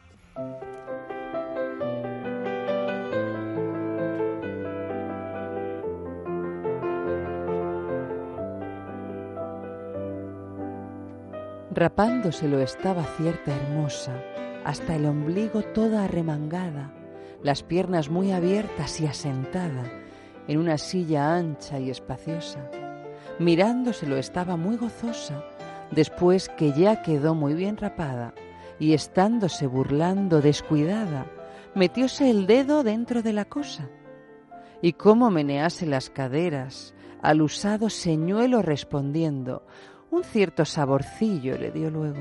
Rapándoselo estaba cierta hermosa, hasta el ombligo toda arremangada, las piernas muy abiertas y asentada, en una silla ancha y espaciosa. Mirándoselo estaba muy gozosa, después que ya quedó muy bien rapada, y estándose burlando descuidada, metióse el dedo dentro de la cosa. Y cómo menease las caderas, al usado señuelo respondiendo, un cierto saborcillo le dio luego.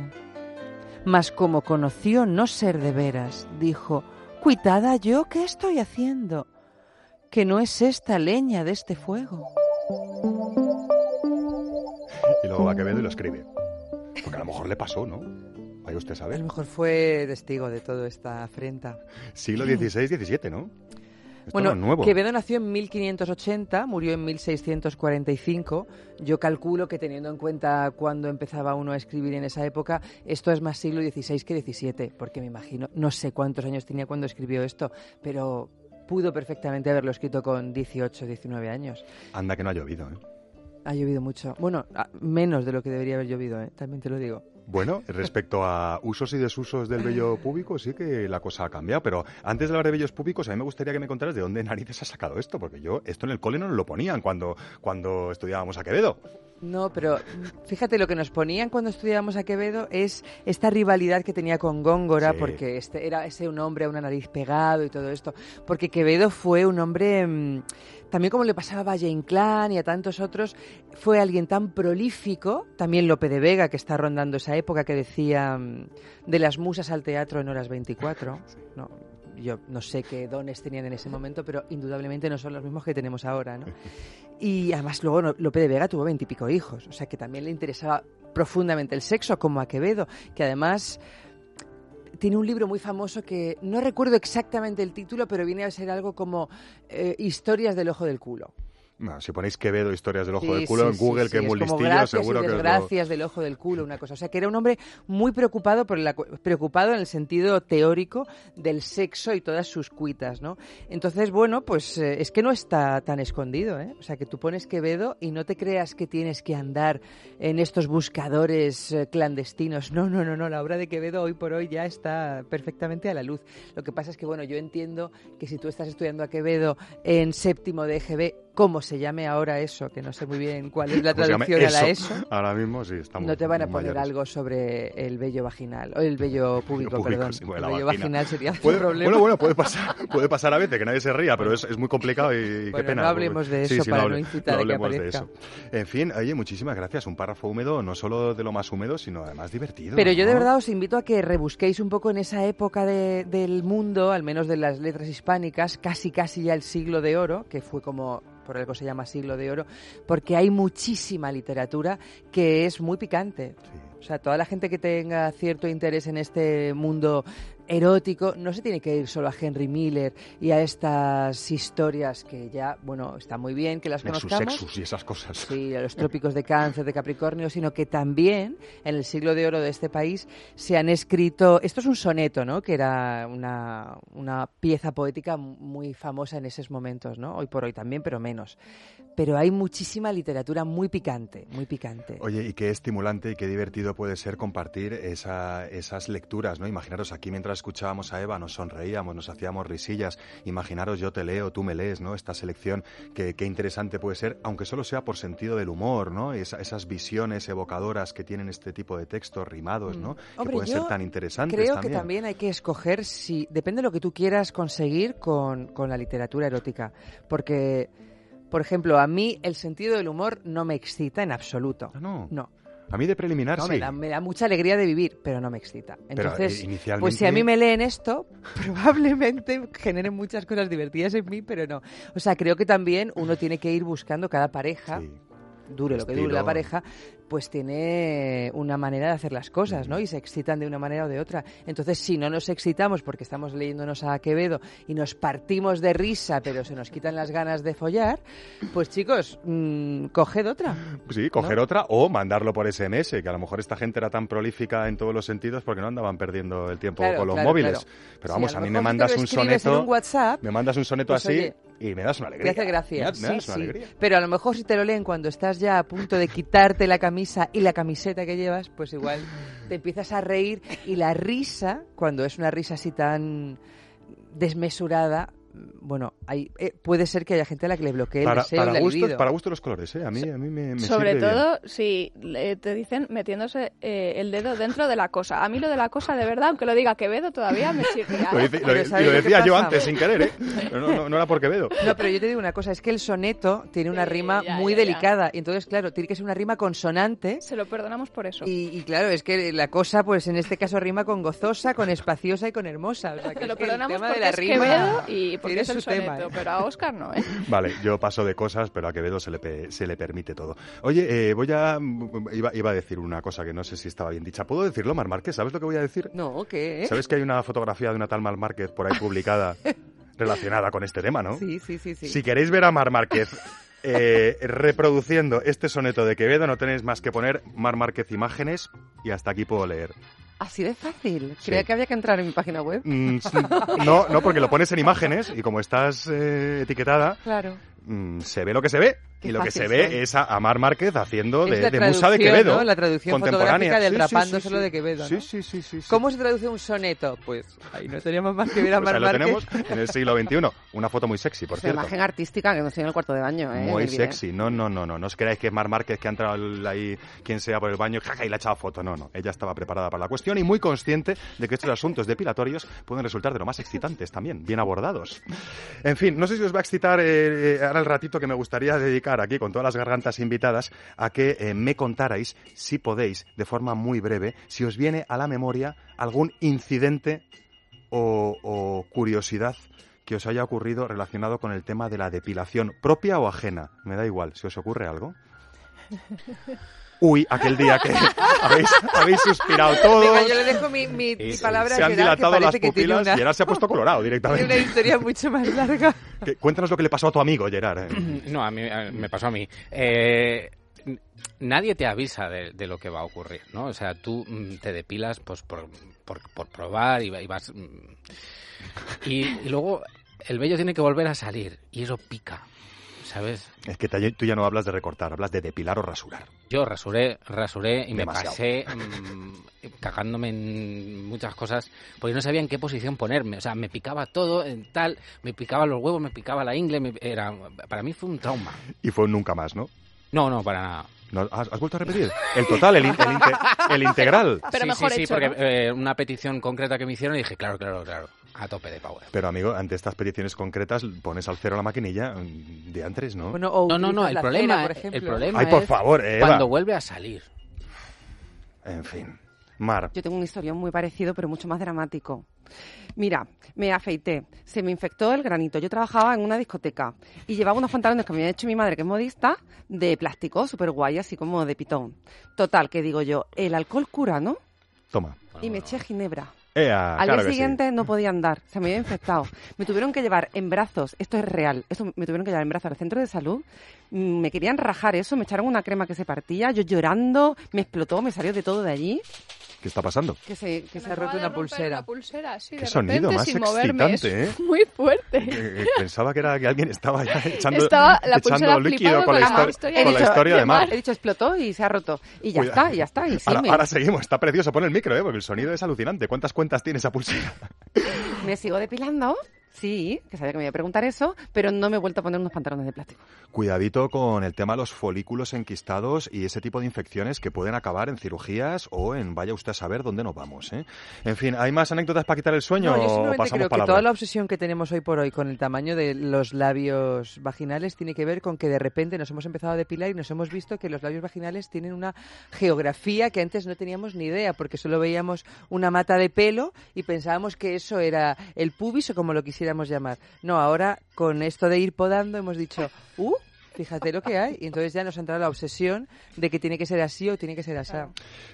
Mas como conoció no ser de veras, dijo, Cuitada yo, ¿qué estoy haciendo? Que no es esta leña de este fuego. Y luego va Quevedo y lo escribe. Porque a lo mejor le pasó, ¿no? Vaya usted a A saber. lo mejor fue testigo de toda esta afrenta. Siglo XVI-XVII, ¿no? Bueno, nuevo. Quevedo nació en 1580, murió en 1645. Yo calculo que teniendo en cuenta cuando empezaba uno a escribir en esa época, esto es más siglo XVI que XVII, porque me imagino, no sé cuántos años tenía cuando escribió esto, pero pudo perfectamente haberlo escrito con 18, 19 años. Anda que no ha llovido, ¿eh? Ha llovido mucho. Bueno, menos de lo que debería haber llovido, ¿eh? también te lo digo. Bueno, respecto a usos y desusos del vello púbico, sí que la cosa ha cambiado. Pero antes de hablar de vellos públicos, a mí me gustaría que me contaras de dónde narices has sacado esto, porque yo esto en el cole no lo ponían cuando, cuando estudiábamos a Quevedo. No, pero fíjate, lo que nos ponían cuando estudiábamos a Quevedo es esta rivalidad que tenía con Góngora, Sí. porque este era ese un hombre a una nariz pegado y todo esto. Porque Quevedo fue un hombre, mm, también como le pasaba a Valle Inclán y a tantos otros, fue alguien tan prolífico, también Lope de Vega, que está rondando esa época que decía mm, de las musas al teatro en horas 24. No, yo no sé qué dones tenían en ese momento, pero indudablemente no son los mismos que tenemos ahora, ¿no? Y además luego Lope de Vega tuvo veintipico hijos, o sea que también le interesaba profundamente el sexo, como a Quevedo, que además tiene un libro muy famoso que no recuerdo exactamente el título, pero viene a ser algo como eh, Historias del ojo del culo. Bueno, si ponéis Quevedo, historias del ojo Sí, del culo sí, en Google, sí, que es muy listillo, gracias seguro que desgracias del ojo del culo, una cosa. O sea, que era un hombre muy preocupado por la, preocupado en el sentido teórico del sexo y todas sus cuitas, ¿no? Entonces, bueno, pues eh, es que no está tan escondido, ¿eh? O sea, que tú pones Quevedo y no te creas que tienes que andar en estos buscadores eh, clandestinos. No, no, no, no. La obra de Quevedo hoy por hoy ya está perfectamente a la luz. Lo que pasa es que, bueno, yo entiendo que si tú estás estudiando a Quevedo en séptimo de EGB, como se llame ahora eso, que no sé muy bien cuál es la ¿Cómo traducción a la ESO, Ahora mismo sí, estamos no te van a poner mayores. algo sobre el vello vaginal, o el vello público, público, perdón. sí, bueno, el vello vagina. vaginal sería Puede- problema. Bueno, bueno, puede pasar, puede pasar a veces, que nadie se ría, pero es, es muy complicado y, qué pena. no hablemos de eso sí, para no hable- incitar a que hablemos de aparezca. eso. En fin, oye, muchísimas gracias. Un párrafo húmedo, no solo de lo más húmedo, sino además divertido. Pero yo de ¿no? verdad os invito a que rebusquéis un poco en esa época de- del mundo, al menos de las letras hispánicas, casi casi ya el siglo de oro, que fue como por algo se llama siglo de oro, porque hay muchísima literatura que es muy picante. O sea, toda la gente que tenga cierto interés en este mundo erótico no se tiene que ir solo a Henry Miller y a estas historias que ya, bueno, está muy bien que las Nexus, conozcamos. Sexus y esas cosas. Sí, a los trópicos de cáncer, de Capricornio, sino que también en el siglo de oro de este país se han escrito, esto es un soneto, ¿no? Que era una, una pieza poética muy famosa en esos momentos, ¿no? Hoy por hoy también, pero menos. Pero hay muchísima literatura muy picante, muy picante. Oye, y qué estimulante y qué divertido puede ser compartir esa- esas lecturas, ¿no? Imaginaros, aquí mientras escuchábamos a Eva nos sonreíamos, nos hacíamos risillas. Imaginaros, yo te leo, tú me lees, ¿no? Esta selección, que qué interesante puede ser, aunque solo sea por sentido del humor, ¿no? Esa- esas visiones evocadoras que tienen este tipo de textos rimados, ¿no? que Mm. Hombre, pueden ser tan interesantes Creo también. que también hay que escoger si depende de lo que tú quieras conseguir con, con la literatura erótica, porque por ejemplo, a mí el sentido del humor no me excita en absoluto. no. No. A mí de preliminar No, sí. me, da, me da mucha alegría de vivir, pero no me excita. Entonces, eh, inicialmente- pues si a mí me leen esto, probablemente generen muchas cosas divertidas en mí, pero no. O sea, creo que también uno tiene que ir buscando cada pareja, dure lo que dure la pareja, pues tiene una manera de hacer las cosas, ¿no? Y se excitan de una manera o de otra. Entonces, si no nos excitamos porque estamos leyéndonos a Quevedo y nos partimos de risa, pero se nos quitan las ganas de follar, pues chicos, mm, coged otra. Sí, coger ¿no? otra o mandarlo por SMS, que a lo mejor esta gente era tan prolífica en todos los sentidos porque no andaban perdiendo el tiempo Claro, con los claro, móviles. claro. Pero Sí, vamos, a mí me mandas un soneto, un WhatsApp, me mandas un soneto pues, así oye, y me das una Te alegría. hace gracia. Me das- me sí, das una sí. alegría. Pero a lo mejor si te lo leen cuando estás ya a punto de quitarte la camisa y la camiseta que llevas, pues igual te empiezas a reír y la risa, cuando es una risa así tan desmesurada, bueno, hay, eh, puede ser que haya gente a la que le bloquee el Para, deseo, para la gusto, libido. para gusto los colores, ¿eh? A mí, a mí me, me Sobre sirve bien. todo si le- te dicen metiéndose eh, el dedo dentro de la cosa. A mí lo de la cosa, de verdad, aunque lo diga Quevedo, todavía me sirve. Lo, dice- lo- Pero y ¿sabes lo lo que decía yo antes, sin querer, ¿eh? No, no- no era por Quevedo. No, pero yo te digo una cosa, es que el soneto tiene una rima ya, muy ya, ya. delicada y entonces, claro, tiene que ser una rima consonante. Se lo perdonamos por eso. Y, y claro, es que la cosa, pues en este caso rima con gozosa, con espaciosa y con hermosa. O sea, que Se lo es que el perdonamos tema de la es rima Quevedo y porque es el tema, soneto, ¿eh? pero a Oscar no, ¿eh? Vale, yo paso de cosas, pero a Quevedo se le, pe- se le permite todo. Oye, eh, voy a... Iba, iba a decir una cosa que no sé si estaba bien dicha. ¿Puedo decirlo, Mar Márquez? ¿Sabes lo que voy a decir? No, ¿qué? ¿Sabes que hay una fotografía de una tal Mar Márquez por ahí publicada relacionada con este tema, no? Sí, sí, sí, sí. Si queréis ver a Mar Márquez eh, reproduciendo este soneto de Quevedo, no tenéis más que poner Mar Márquez imágenes y hasta aquí puedo leer. Así de fácil. Sí. Creía que había que entrar en mi página web. Mm, no, no, porque lo pones en imágenes y como estás eh, etiquetada, Claro. Mm, se ve lo que se ve. Qué y lo que se ve soy. es a, a Mar Márquez haciendo de, de musa de Quevedo. ¿no? La traducción contemporánea. fotográfica del Sí, rapando sí, solo sí. de Quevedo, ¿no? Sí, sí, sí. ¿Cómo se traduce un soneto? Pues ahí no teníamos más que ver a Pues Mar ahí lo Márquez. tenemos en el siglo XXI. Una foto muy sexy, por cierto. imagen artística que nos tiene en el cuarto de baño, ¿eh? Muy sexy. No, no, no, no. No os creáis que es Mar Márquez que ha entrado ahí, quien sea por el baño, jaja, y le ha echado foto. No, no. Ella estaba preparada para la cuestión y muy consciente de que estos asuntos depilatorios pueden resultar de lo más excitantes también, bien abordados. En fin, no sé si os va a excitar eh, el ratito que me gustaría dedicar aquí con todas las gargantas invitadas a que eh, me contarais, si podéis, de forma muy breve, si os viene a la memoria algún incidente o curiosidad que os haya ocurrido relacionado con el tema de la depilación propia o ajena. Me da igual, si os ocurre algo. Uy, aquel día que habéis, habéis suspirado todos. Venga, yo le dejo mi, mi, mi se- palabra se a han Gerard, que dilatado las que tiene pupilas una, y Gerard se ha puesto colorado tiene directamente. una historia mucho más larga. Que- Cuéntanos lo que le pasó a tu amigo, Gerard. eh. No, a mí a- me pasó a mí. Eh, nadie te avisa de, de lo que va a ocurrir, ¿no? O sea, tú mm, te depilas pues por, por, por probar y, va- y vas... mm, y, y luego el vello tiene que volver a salir y eso pica, ¿sabes? Es que te- tú ya no hablas de recortar, hablas de depilar o rasurar. Yo rasuré, rasuré y me pasé mm, cagándome en muchas cosas porque no sabía en qué posición ponerme. O sea, me picaba todo, en tal, me picaba los huevos, me picaba la ingle, me- era, para mí fue un trauma. Y fue un nunca más, ¿no? No, no, para nada. No, ¿has, has vuelto a repetir? El total, el, in- el, inte- el integral. Pero sí, mejor sí, sí, porque ¿no? eh, una petición concreta que me hicieron y dije, claro, claro, claro, a tope de power. Pero amigo, ante estas peticiones concretas pones al cero la maquinilla mm, de antes, ¿no? Bueno, o No, no, no, el la problema, cera, por el ejemplo. problema Ay, por es favor, Eva. cuando vuelve a salir. En fin. Mar, Yo tengo un historión muy parecido, pero mucho más dramático. Mira, me afeité, se me infectó el granito. Yo trabajaba en una discoteca y llevaba unos pantalones que me había hecho mi madre, que es modista, de plástico, súper guay, así como de pitón. Total, que digo yo, el alcohol cura, ¿no? toma. Y me eché ginebra. Ea, Al claro día sí. siguiente no podía andar, se me había infectado. Me tuvieron que llevar en brazos, esto es real, esto me tuvieron que llevar en brazos al centro de salud. Mm, Me querían rajar eso, me echaron una crema que se partía, yo llorando, me explotó, me salió de todo de allí. ¿Qué está pasando? Que se, Que se ha roto una pulsera. Una pulsera, así, Qué de sonido más sin excitante, Es ¿eh? muy fuerte. Eh, eh, Pensaba que era que alguien estaba ya echando, Estaba la echando líquido con la, con historia con de- la historia de Mar. He dicho explotó y se ha roto. Y ya está, y ya está. Y sí, Ahora, me, ahora seguimos, está precioso. Pon el micro, ¿eh? porque el sonido es alucinante. ¿Cuántas cuentas tiene esa pulsera? me sigo depilando. Sí, que sabía que me iba a preguntar eso, pero no me he vuelto a poner unos pantalones de plástico. Cuidadito con el tema de los folículos enquistados y ese tipo de infecciones que pueden acabar en cirugías o en vaya usted a saber dónde nos vamos. ¿eh? En fin, ¿hay más anécdotas para quitar el sueño No, yo o simplemente pasamos creo que palabra? toda la obsesión que tenemos hoy por hoy con el tamaño de los labios vaginales tiene que ver con que de repente nos hemos empezado a depilar y nos hemos visto que los labios vaginales tienen una geografía que antes no teníamos ni idea, porque solo veíamos una mata de pelo y pensábamos que eso era el pubis o como lo llamar. No, ahora con esto de ir podando hemos dicho, ¡uh! Fíjate lo que hay. Y entonces ya nos ha entrado la obsesión de que tiene que ser así o tiene que ser así.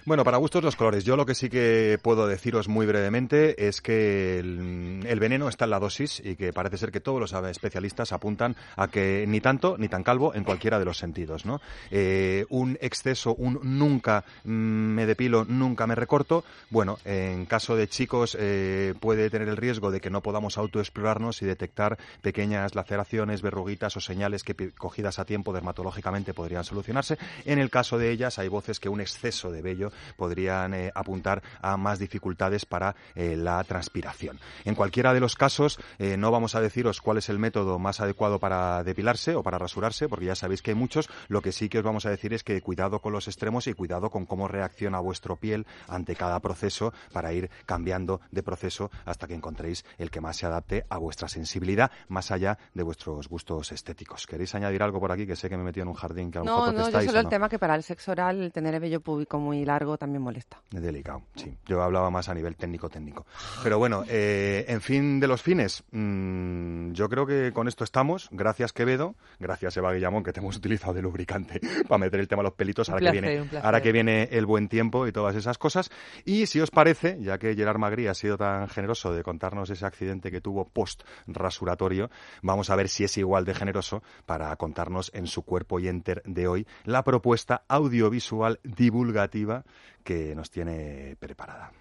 Bueno, para gustos los colores. Yo lo que sí que puedo deciros muy brevemente es que el, veneno está en la dosis y que parece ser que todos los especialistas apuntan a que ni tanto ni tan calvo en cualquiera de los sentidos, ¿no? Eh, un exceso, un nunca mm, me depilo, nunca me recorto, bueno, en caso de chicos eh, puede tener el riesgo de que no podamos autoexplorarnos y detectar pequeñas laceraciones, verruguitas o señales que pi- a tiempo dermatológicamente podrían solucionarse. En el caso de ellas hay voces que un exceso de vello podrían eh, apuntar a más dificultades para eh, la transpiración. En cualquiera de los casos eh, no vamos a deciros cuál es el método más adecuado para depilarse o para rasurarse, porque ya sabéis que hay muchos. Lo que sí que os vamos a decir es que cuidado con los extremos y cuidado con cómo reacciona vuestro piel ante cada proceso para ir cambiando de proceso hasta que encontréis el que más se adapte a vuestra sensibilidad, más allá de vuestros gustos estéticos. ¿Queréis añadir algo por aquí? Que sé que me he metido en un jardín que a lo No, mejor no, yo solo ¿o el no? tema que para el sexo oral el tener el vello púbico muy largo también molesta. Es delicado, sí. Yo hablaba más a nivel técnico-técnico. Pero bueno, eh, en fin de los fines, mm, yo creo que con esto estamos. Gracias, Quevedo. Gracias, Eva Guillamón, que te hemos utilizado de lubricante para meter el tema de los pelitos. Ahora, placer, que viene, ahora que viene el buen tiempo y todas esas cosas. Y si os parece, ya que Gerard Magri ha sido tan generoso de contarnos ese accidente que tuvo post-rasuratorio, vamos a ver si es igual de generoso para contarnos en su cuerpo y enter de hoy la propuesta audiovisual divulgativa que nos tiene preparada.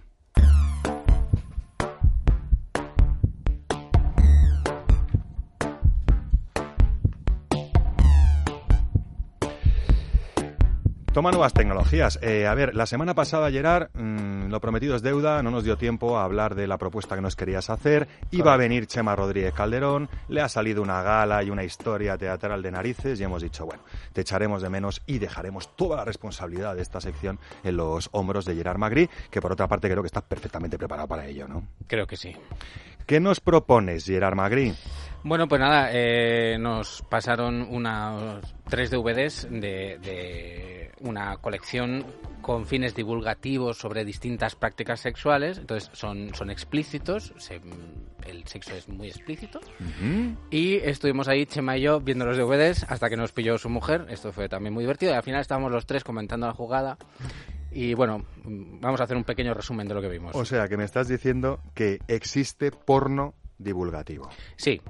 Toma nuevas tecnologías. Eh, a ver, la semana pasada, Gerard, mm, lo prometido es deuda, no nos dio tiempo a hablar de la propuesta que nos querías hacer. Iba a venir Chema Rodríguez Calderón, le ha salido una gala y una historia teatral de narices y hemos dicho, bueno, te echaremos de menos y dejaremos toda la responsabilidad de esta sección en los hombros de Gerard Magri, que por otra parte creo que está perfectamente preparado para ello, ¿no? Creo que sí. ¿Qué nos propones, Gerard Magri? Bueno, pues nada, eh, nos pasaron unos tres DVDs de, de una colección con fines divulgativos sobre distintas prácticas sexuales. Entonces son, son explícitos, se- el sexo es muy explícito. Y estuvimos ahí, Chema y yo, viendo los DVDs hasta que nos pilló su mujer. Esto fue también muy divertido. Y al final estábamos los tres comentando la jugada. Y bueno, vamos a hacer un pequeño resumen de lo que vimos. O sea, que me estás diciendo que existe porno divulgativo. Sí,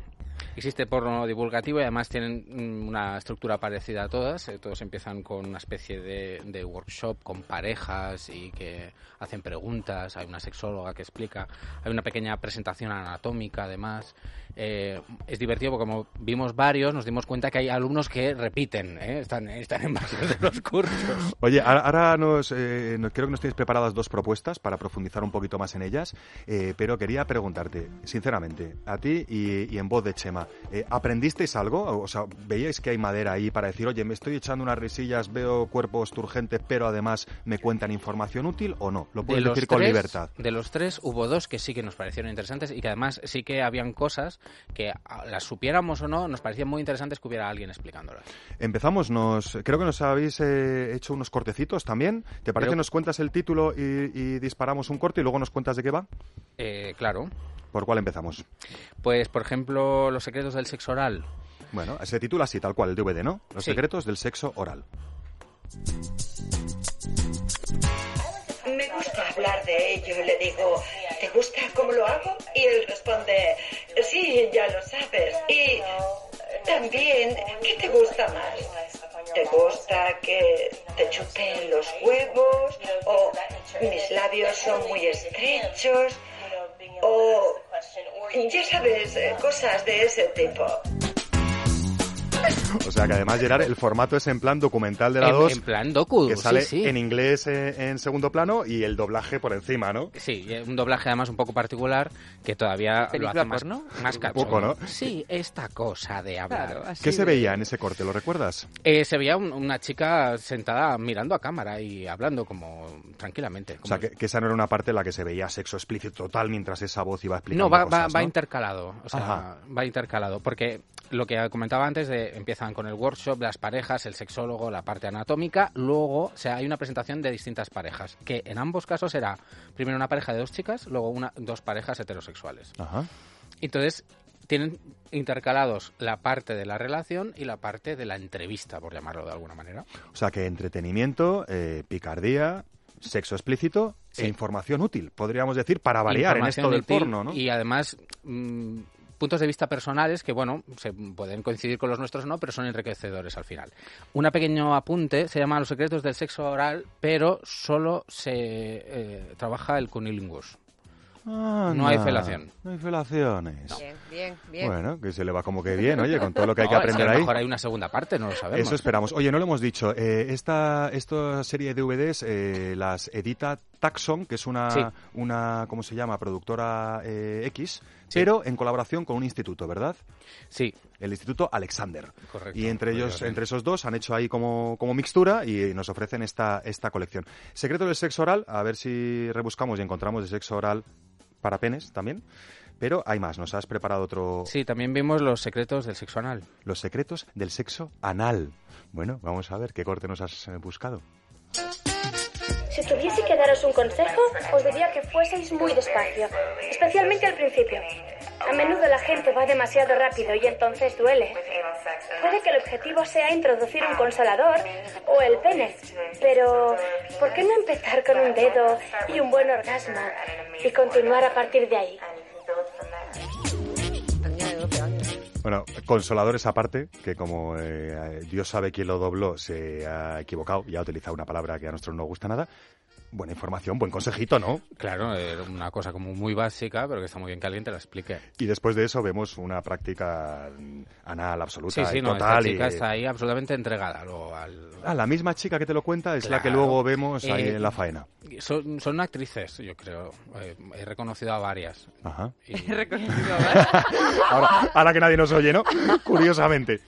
existe porno divulgativo y además tienen mm, una estructura parecida a todas. Eh, Todos empiezan con una especie de, de workshop con parejas y que hacen preguntas. Hay una sexóloga que explica. Hay una pequeña presentación anatómica además. Eh, es divertido porque como vimos varios nos dimos cuenta que hay alumnos que repiten. ¿eh? Están, están en varios de los cursos. Oye, ahora, nos, eh, creo que nos tienes preparadas dos propuestas para profundizar un poquito más en ellas, eh, pero quería preguntarte, sinceramente, a ti y, y en voz de Chema, eh, ¿aprendisteis algo? O sea, ¿veíais que hay madera ahí para decir, oye, me estoy echando unas risillas, veo cuerpos turgentes, pero además me cuentan información útil o no? Lo puedes de decir con libertad. De los tres hubo dos que sí que nos parecieron interesantes y que además sí que habían cosas que a- las supiéramos o no, nos parecían muy interesantes que hubiera alguien explicándolas. Empezamos, nos, creo que nos habéis eh, hecho unos cortecitos también. ¿Te parece Pero- nos cuentas el título y, y disparamos un corte y luego nos cuentas de qué va? Eh, claro. ¿Por cuál empezamos? Pues, por ejemplo, Los secretos del sexo oral. Bueno, se titula así, tal cual, el DVD, ¿no? Los Sí. secretos del sexo oral. Me gusta hablar de ello. Le digo, ¿te gusta cómo lo hago? Y él responde, sí, ya lo sabes. Y también, ¿qué te gusta más? ¿Te gusta que te chupen los huevos? ¿O mis labios son muy estrechos? ¿O ya sabes, eh, cosas de ese tipo? O sea que además, Gerard, el formato es en plan documental de la En- 2. en plan docu, Que sale sí. en inglés eh, en segundo plano y el doblaje por encima, ¿no? Sí, un doblaje además un poco particular que todavía lo ¿Película hace más, porno? más Un cachondo. poco, ¿no? Sí, esta cosa de hablar. Claro, ¿Qué se veía en ese corte? ¿Lo recuerdas? Eh, se veía un- una chica sentada mirando a cámara y hablando como tranquilamente. O sea, que, que esa no era una parte en la que se veía sexo explícito total mientras esa voz iba explicando No, va, va, cosas, va ¿no? intercalado. O sea, Ajá. va intercalado. Porque lo que comentaba antes, de, empiezan con el workshop, las parejas, el sexólogo, la parte anatómica. Luego, o sea, hay una presentación de distintas parejas. Que en ambos casos era primero una pareja de dos chicas, luego una, dos parejas heterosexuales. Ajá. Entonces, tienen intercalados la parte de la relación y la parte de la entrevista, por llamarlo de alguna manera. O sea que entretenimiento, eh, picardía, sexo explícito Sí. e información útil, podríamos decir, para variar en esto del porno, ¿no? Y además, mm, puntos de vista personales que, bueno, se pueden coincidir con los nuestros o no, pero son enriquecedores al final. Un pequeño apunte, se llama Los secretos del sexo oral, pero solo se eh, trabaja el cunilingus. No hay felación. No hay felaciones. Bien, bien, bien. Bueno, que se le va como que bien, oye, con todo lo que hay que No, es aprender a lo ahí. mejor hay una segunda parte, no lo sabemos. Eso esperamos. Oye, no lo hemos dicho. eh, esta, esta serie de DVDs eh, las edita Taxon, que es una, Sí. una ¿cómo se llama? Productora eh, X, pero en colaboración con un instituto, ¿verdad? Sí. El Instituto Alexander. Correcto. Y entre ellos, entre esos dos, han hecho ahí como, como mixtura y nos ofrecen esta, esta colección. Secreto del sexo oral, a ver si rebuscamos y encontramos de sexo oral para penes también. Pero hay más, nos has preparado otro... Sí, también vimos los secretos del sexo anal. Los secretos del sexo anal. Bueno, vamos a ver qué corte nos has eh, buscado. Si tuviese que daros un consejo, os diría que fueseis muy despacio, especialmente al principio. A menudo la gente va demasiado rápido y entonces duele. Puede que el objetivo sea introducir un consolador o el pene, pero ¿por qué no empezar con un dedo y un buen orgasmo y continuar a partir de ahí? Bueno, consoladores aparte, que como eh, Dios sabe quién lo dobló, se ha equivocado y ha utilizado una palabra que a nosotros no gusta nada. Buena información, buen consejito, ¿no? Claro, una cosa como muy básica, pero que está muy bien que alguien te la explique. Y después de eso vemos una práctica anal absoluta Sí, sí, y no, esta total. chica y- está ahí absolutamente entregada luego al... Ah, la misma chica que te lo cuenta es la que Claro. luego vemos ahí Eh, en la faena. Son, son actrices, yo creo. Eh, he reconocido a varias. Ajá. Y- Ahora, ahora que nadie nos oye, ¿no? Curiosamente.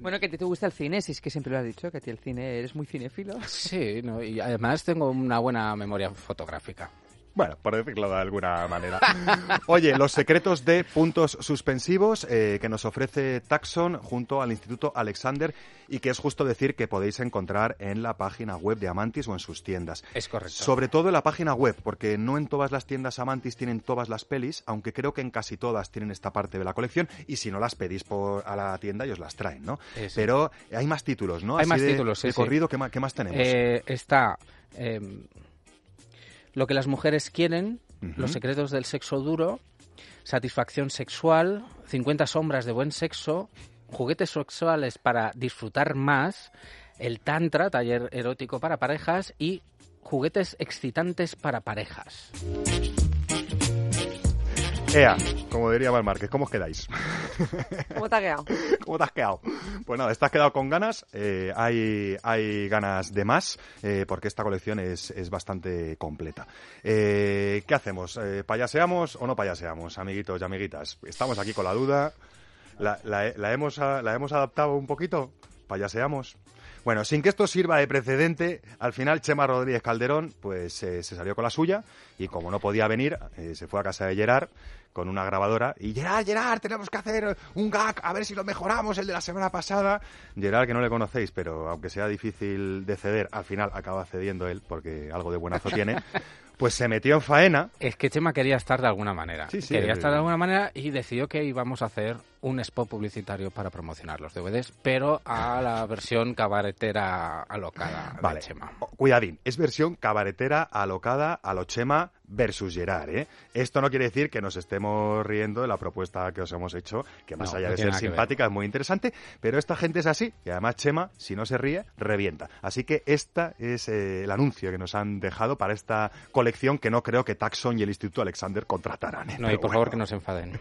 Bueno, que a ti te gusta el cine, si es que siempre lo has dicho, que a ti el cine eres muy cinéfilo. Sí, no, y además tengo una buena memoria fotográfica. Bueno, por decirlo de alguna manera. Oye, los secretos de puntos suspensivos eh, que nos ofrece Taxon junto al Instituto Alexander y que es justo decir que podéis encontrar en la página web de Amantis o en sus tiendas. Es correcto. Sobre todo en la página web, porque no en todas las tiendas Amantis tienen todas las pelis, aunque creo que en casi todas tienen esta parte de la colección y si no las pedís por, a la tienda ellos las traen, ¿no? Pero hay más títulos, ¿no? Hay Así más de- títulos, sí, de sí. corrido, ¿qué más, qué más tenemos? Eh, está eh, Lo que las mujeres quieren. Los secretos del sexo duro, Satisfacción sexual, 50 sombras de buen sexo, Juguetes sexuales para disfrutar más, el Tantra, taller erótico para parejas y Juguetes excitantes para parejas. Ea, como diría Val Márquez, ¿cómo os quedáis? ¿Cómo te ha quedado? ¿Cómo te has quedado? Pues nada, estás quedado con ganas, eh, hay, hay ganas de más, eh, porque esta colección es, es bastante completa. Eh, ¿Qué hacemos? Eh, ¿Payaseamos o no payaseamos, amiguitos y amiguitas? Estamos aquí con la duda. ¿La, la- la hemos, la hemos adaptado un poquito? ¿Payaseamos? Bueno, sin que esto sirva de precedente, al final Chema Rodríguez Calderón pues eh, se salió con la suya y como no podía venir, eh, se fue a casa de Gerard con una grabadora y Gerard, Gerard, tenemos que hacer un gag, a ver si lo mejoramos, el de la semana pasada. Gerard, que no le conocéis, pero aunque sea difícil de ceder, al final acaba cediendo él porque algo de buenazo tiene. Pues se metió en faena. Es que Chema quería estar de alguna manera. Sí, sí, quería estar de alguna manera y decidió que íbamos a hacer un spot publicitario para promocionar los DVDs, pero a la versión cabaretera alocada Vale. de Chema. O- Cuidadín, es versión cabaretera alocada a lo Chema versus Gerard, ¿eh? Esto no quiere decir que nos estemos riendo de la propuesta que os hemos hecho, que más No, allá de ser simpática es muy interesante, pero esta gente es así, y además Chema, si no se ríe, revienta. Así que esta es eh, el anuncio que nos han dejado para esta colección que no creo que Taxon y el Instituto Alexander contrataran. ¿eh? No, y por bueno. favor que no se enfaden.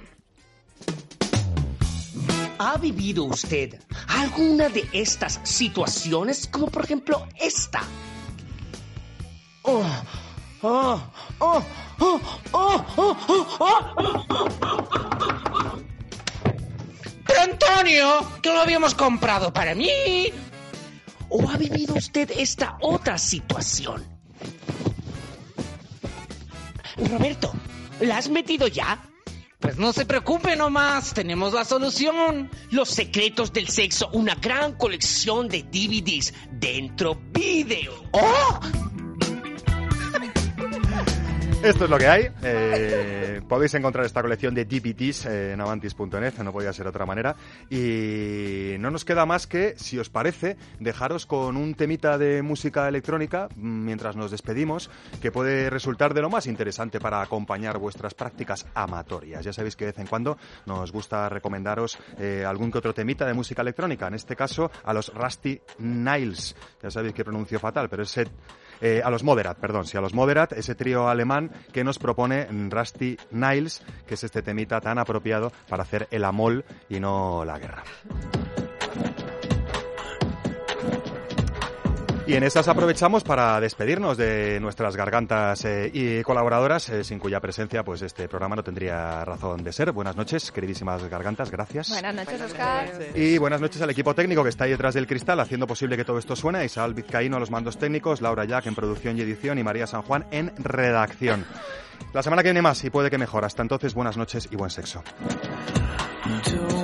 ¿Ha vivido usted alguna de estas situaciones? Como por ejemplo esta. Oh, oh, oh, oh. Pero Antonio, que lo habíamos comprado para mí. ¿O ha vivido usted esta otra situación? Roberto, ¿la has metido ya? Pues no se preocupe nomás, tenemos la solución. Los secretos del sexo, una gran colección de DVDs dentro vídeo. ¡Oh! Esto es lo que hay. Eh, podéis encontrar esta colección de DVDs eh, en avantis.net, no podía ser otra manera. Y no nos queda más que, si os parece, dejaros con un temita de música electrónica mm, mientras nos despedimos, que puede resultar de lo más interesante para acompañar vuestras prácticas amatorias. Ya sabéis que de vez en cuando nos gusta recomendaros eh, algún que otro temita de música electrónica. En este caso, a los Rusty Niles. Ya sabéis que pronuncio fatal, pero ese eh, a los Moderat, perdón, sí, a los Moderat, ese trío alemán que nos propone Rusty Niles, que es este temita tan apropiado para hacer el amol y no la guerra. Y en esas aprovechamos para despedirnos de nuestras gargantas eh, y colaboradoras, eh, sin cuya presencia pues este programa no tendría razón de ser. Buenas noches, queridísimas gargantas, gracias. Buenas noches, Oscar. Y buenas noches al equipo técnico que está ahí detrás del cristal haciendo posible que todo esto suene. Isabel Vizcaíno a los mandos técnicos, Laura Jack en producción y edición y María San Juan en redacción. La semana que viene más y puede que mejor. Hasta entonces, buenas noches y buen sexo. Don't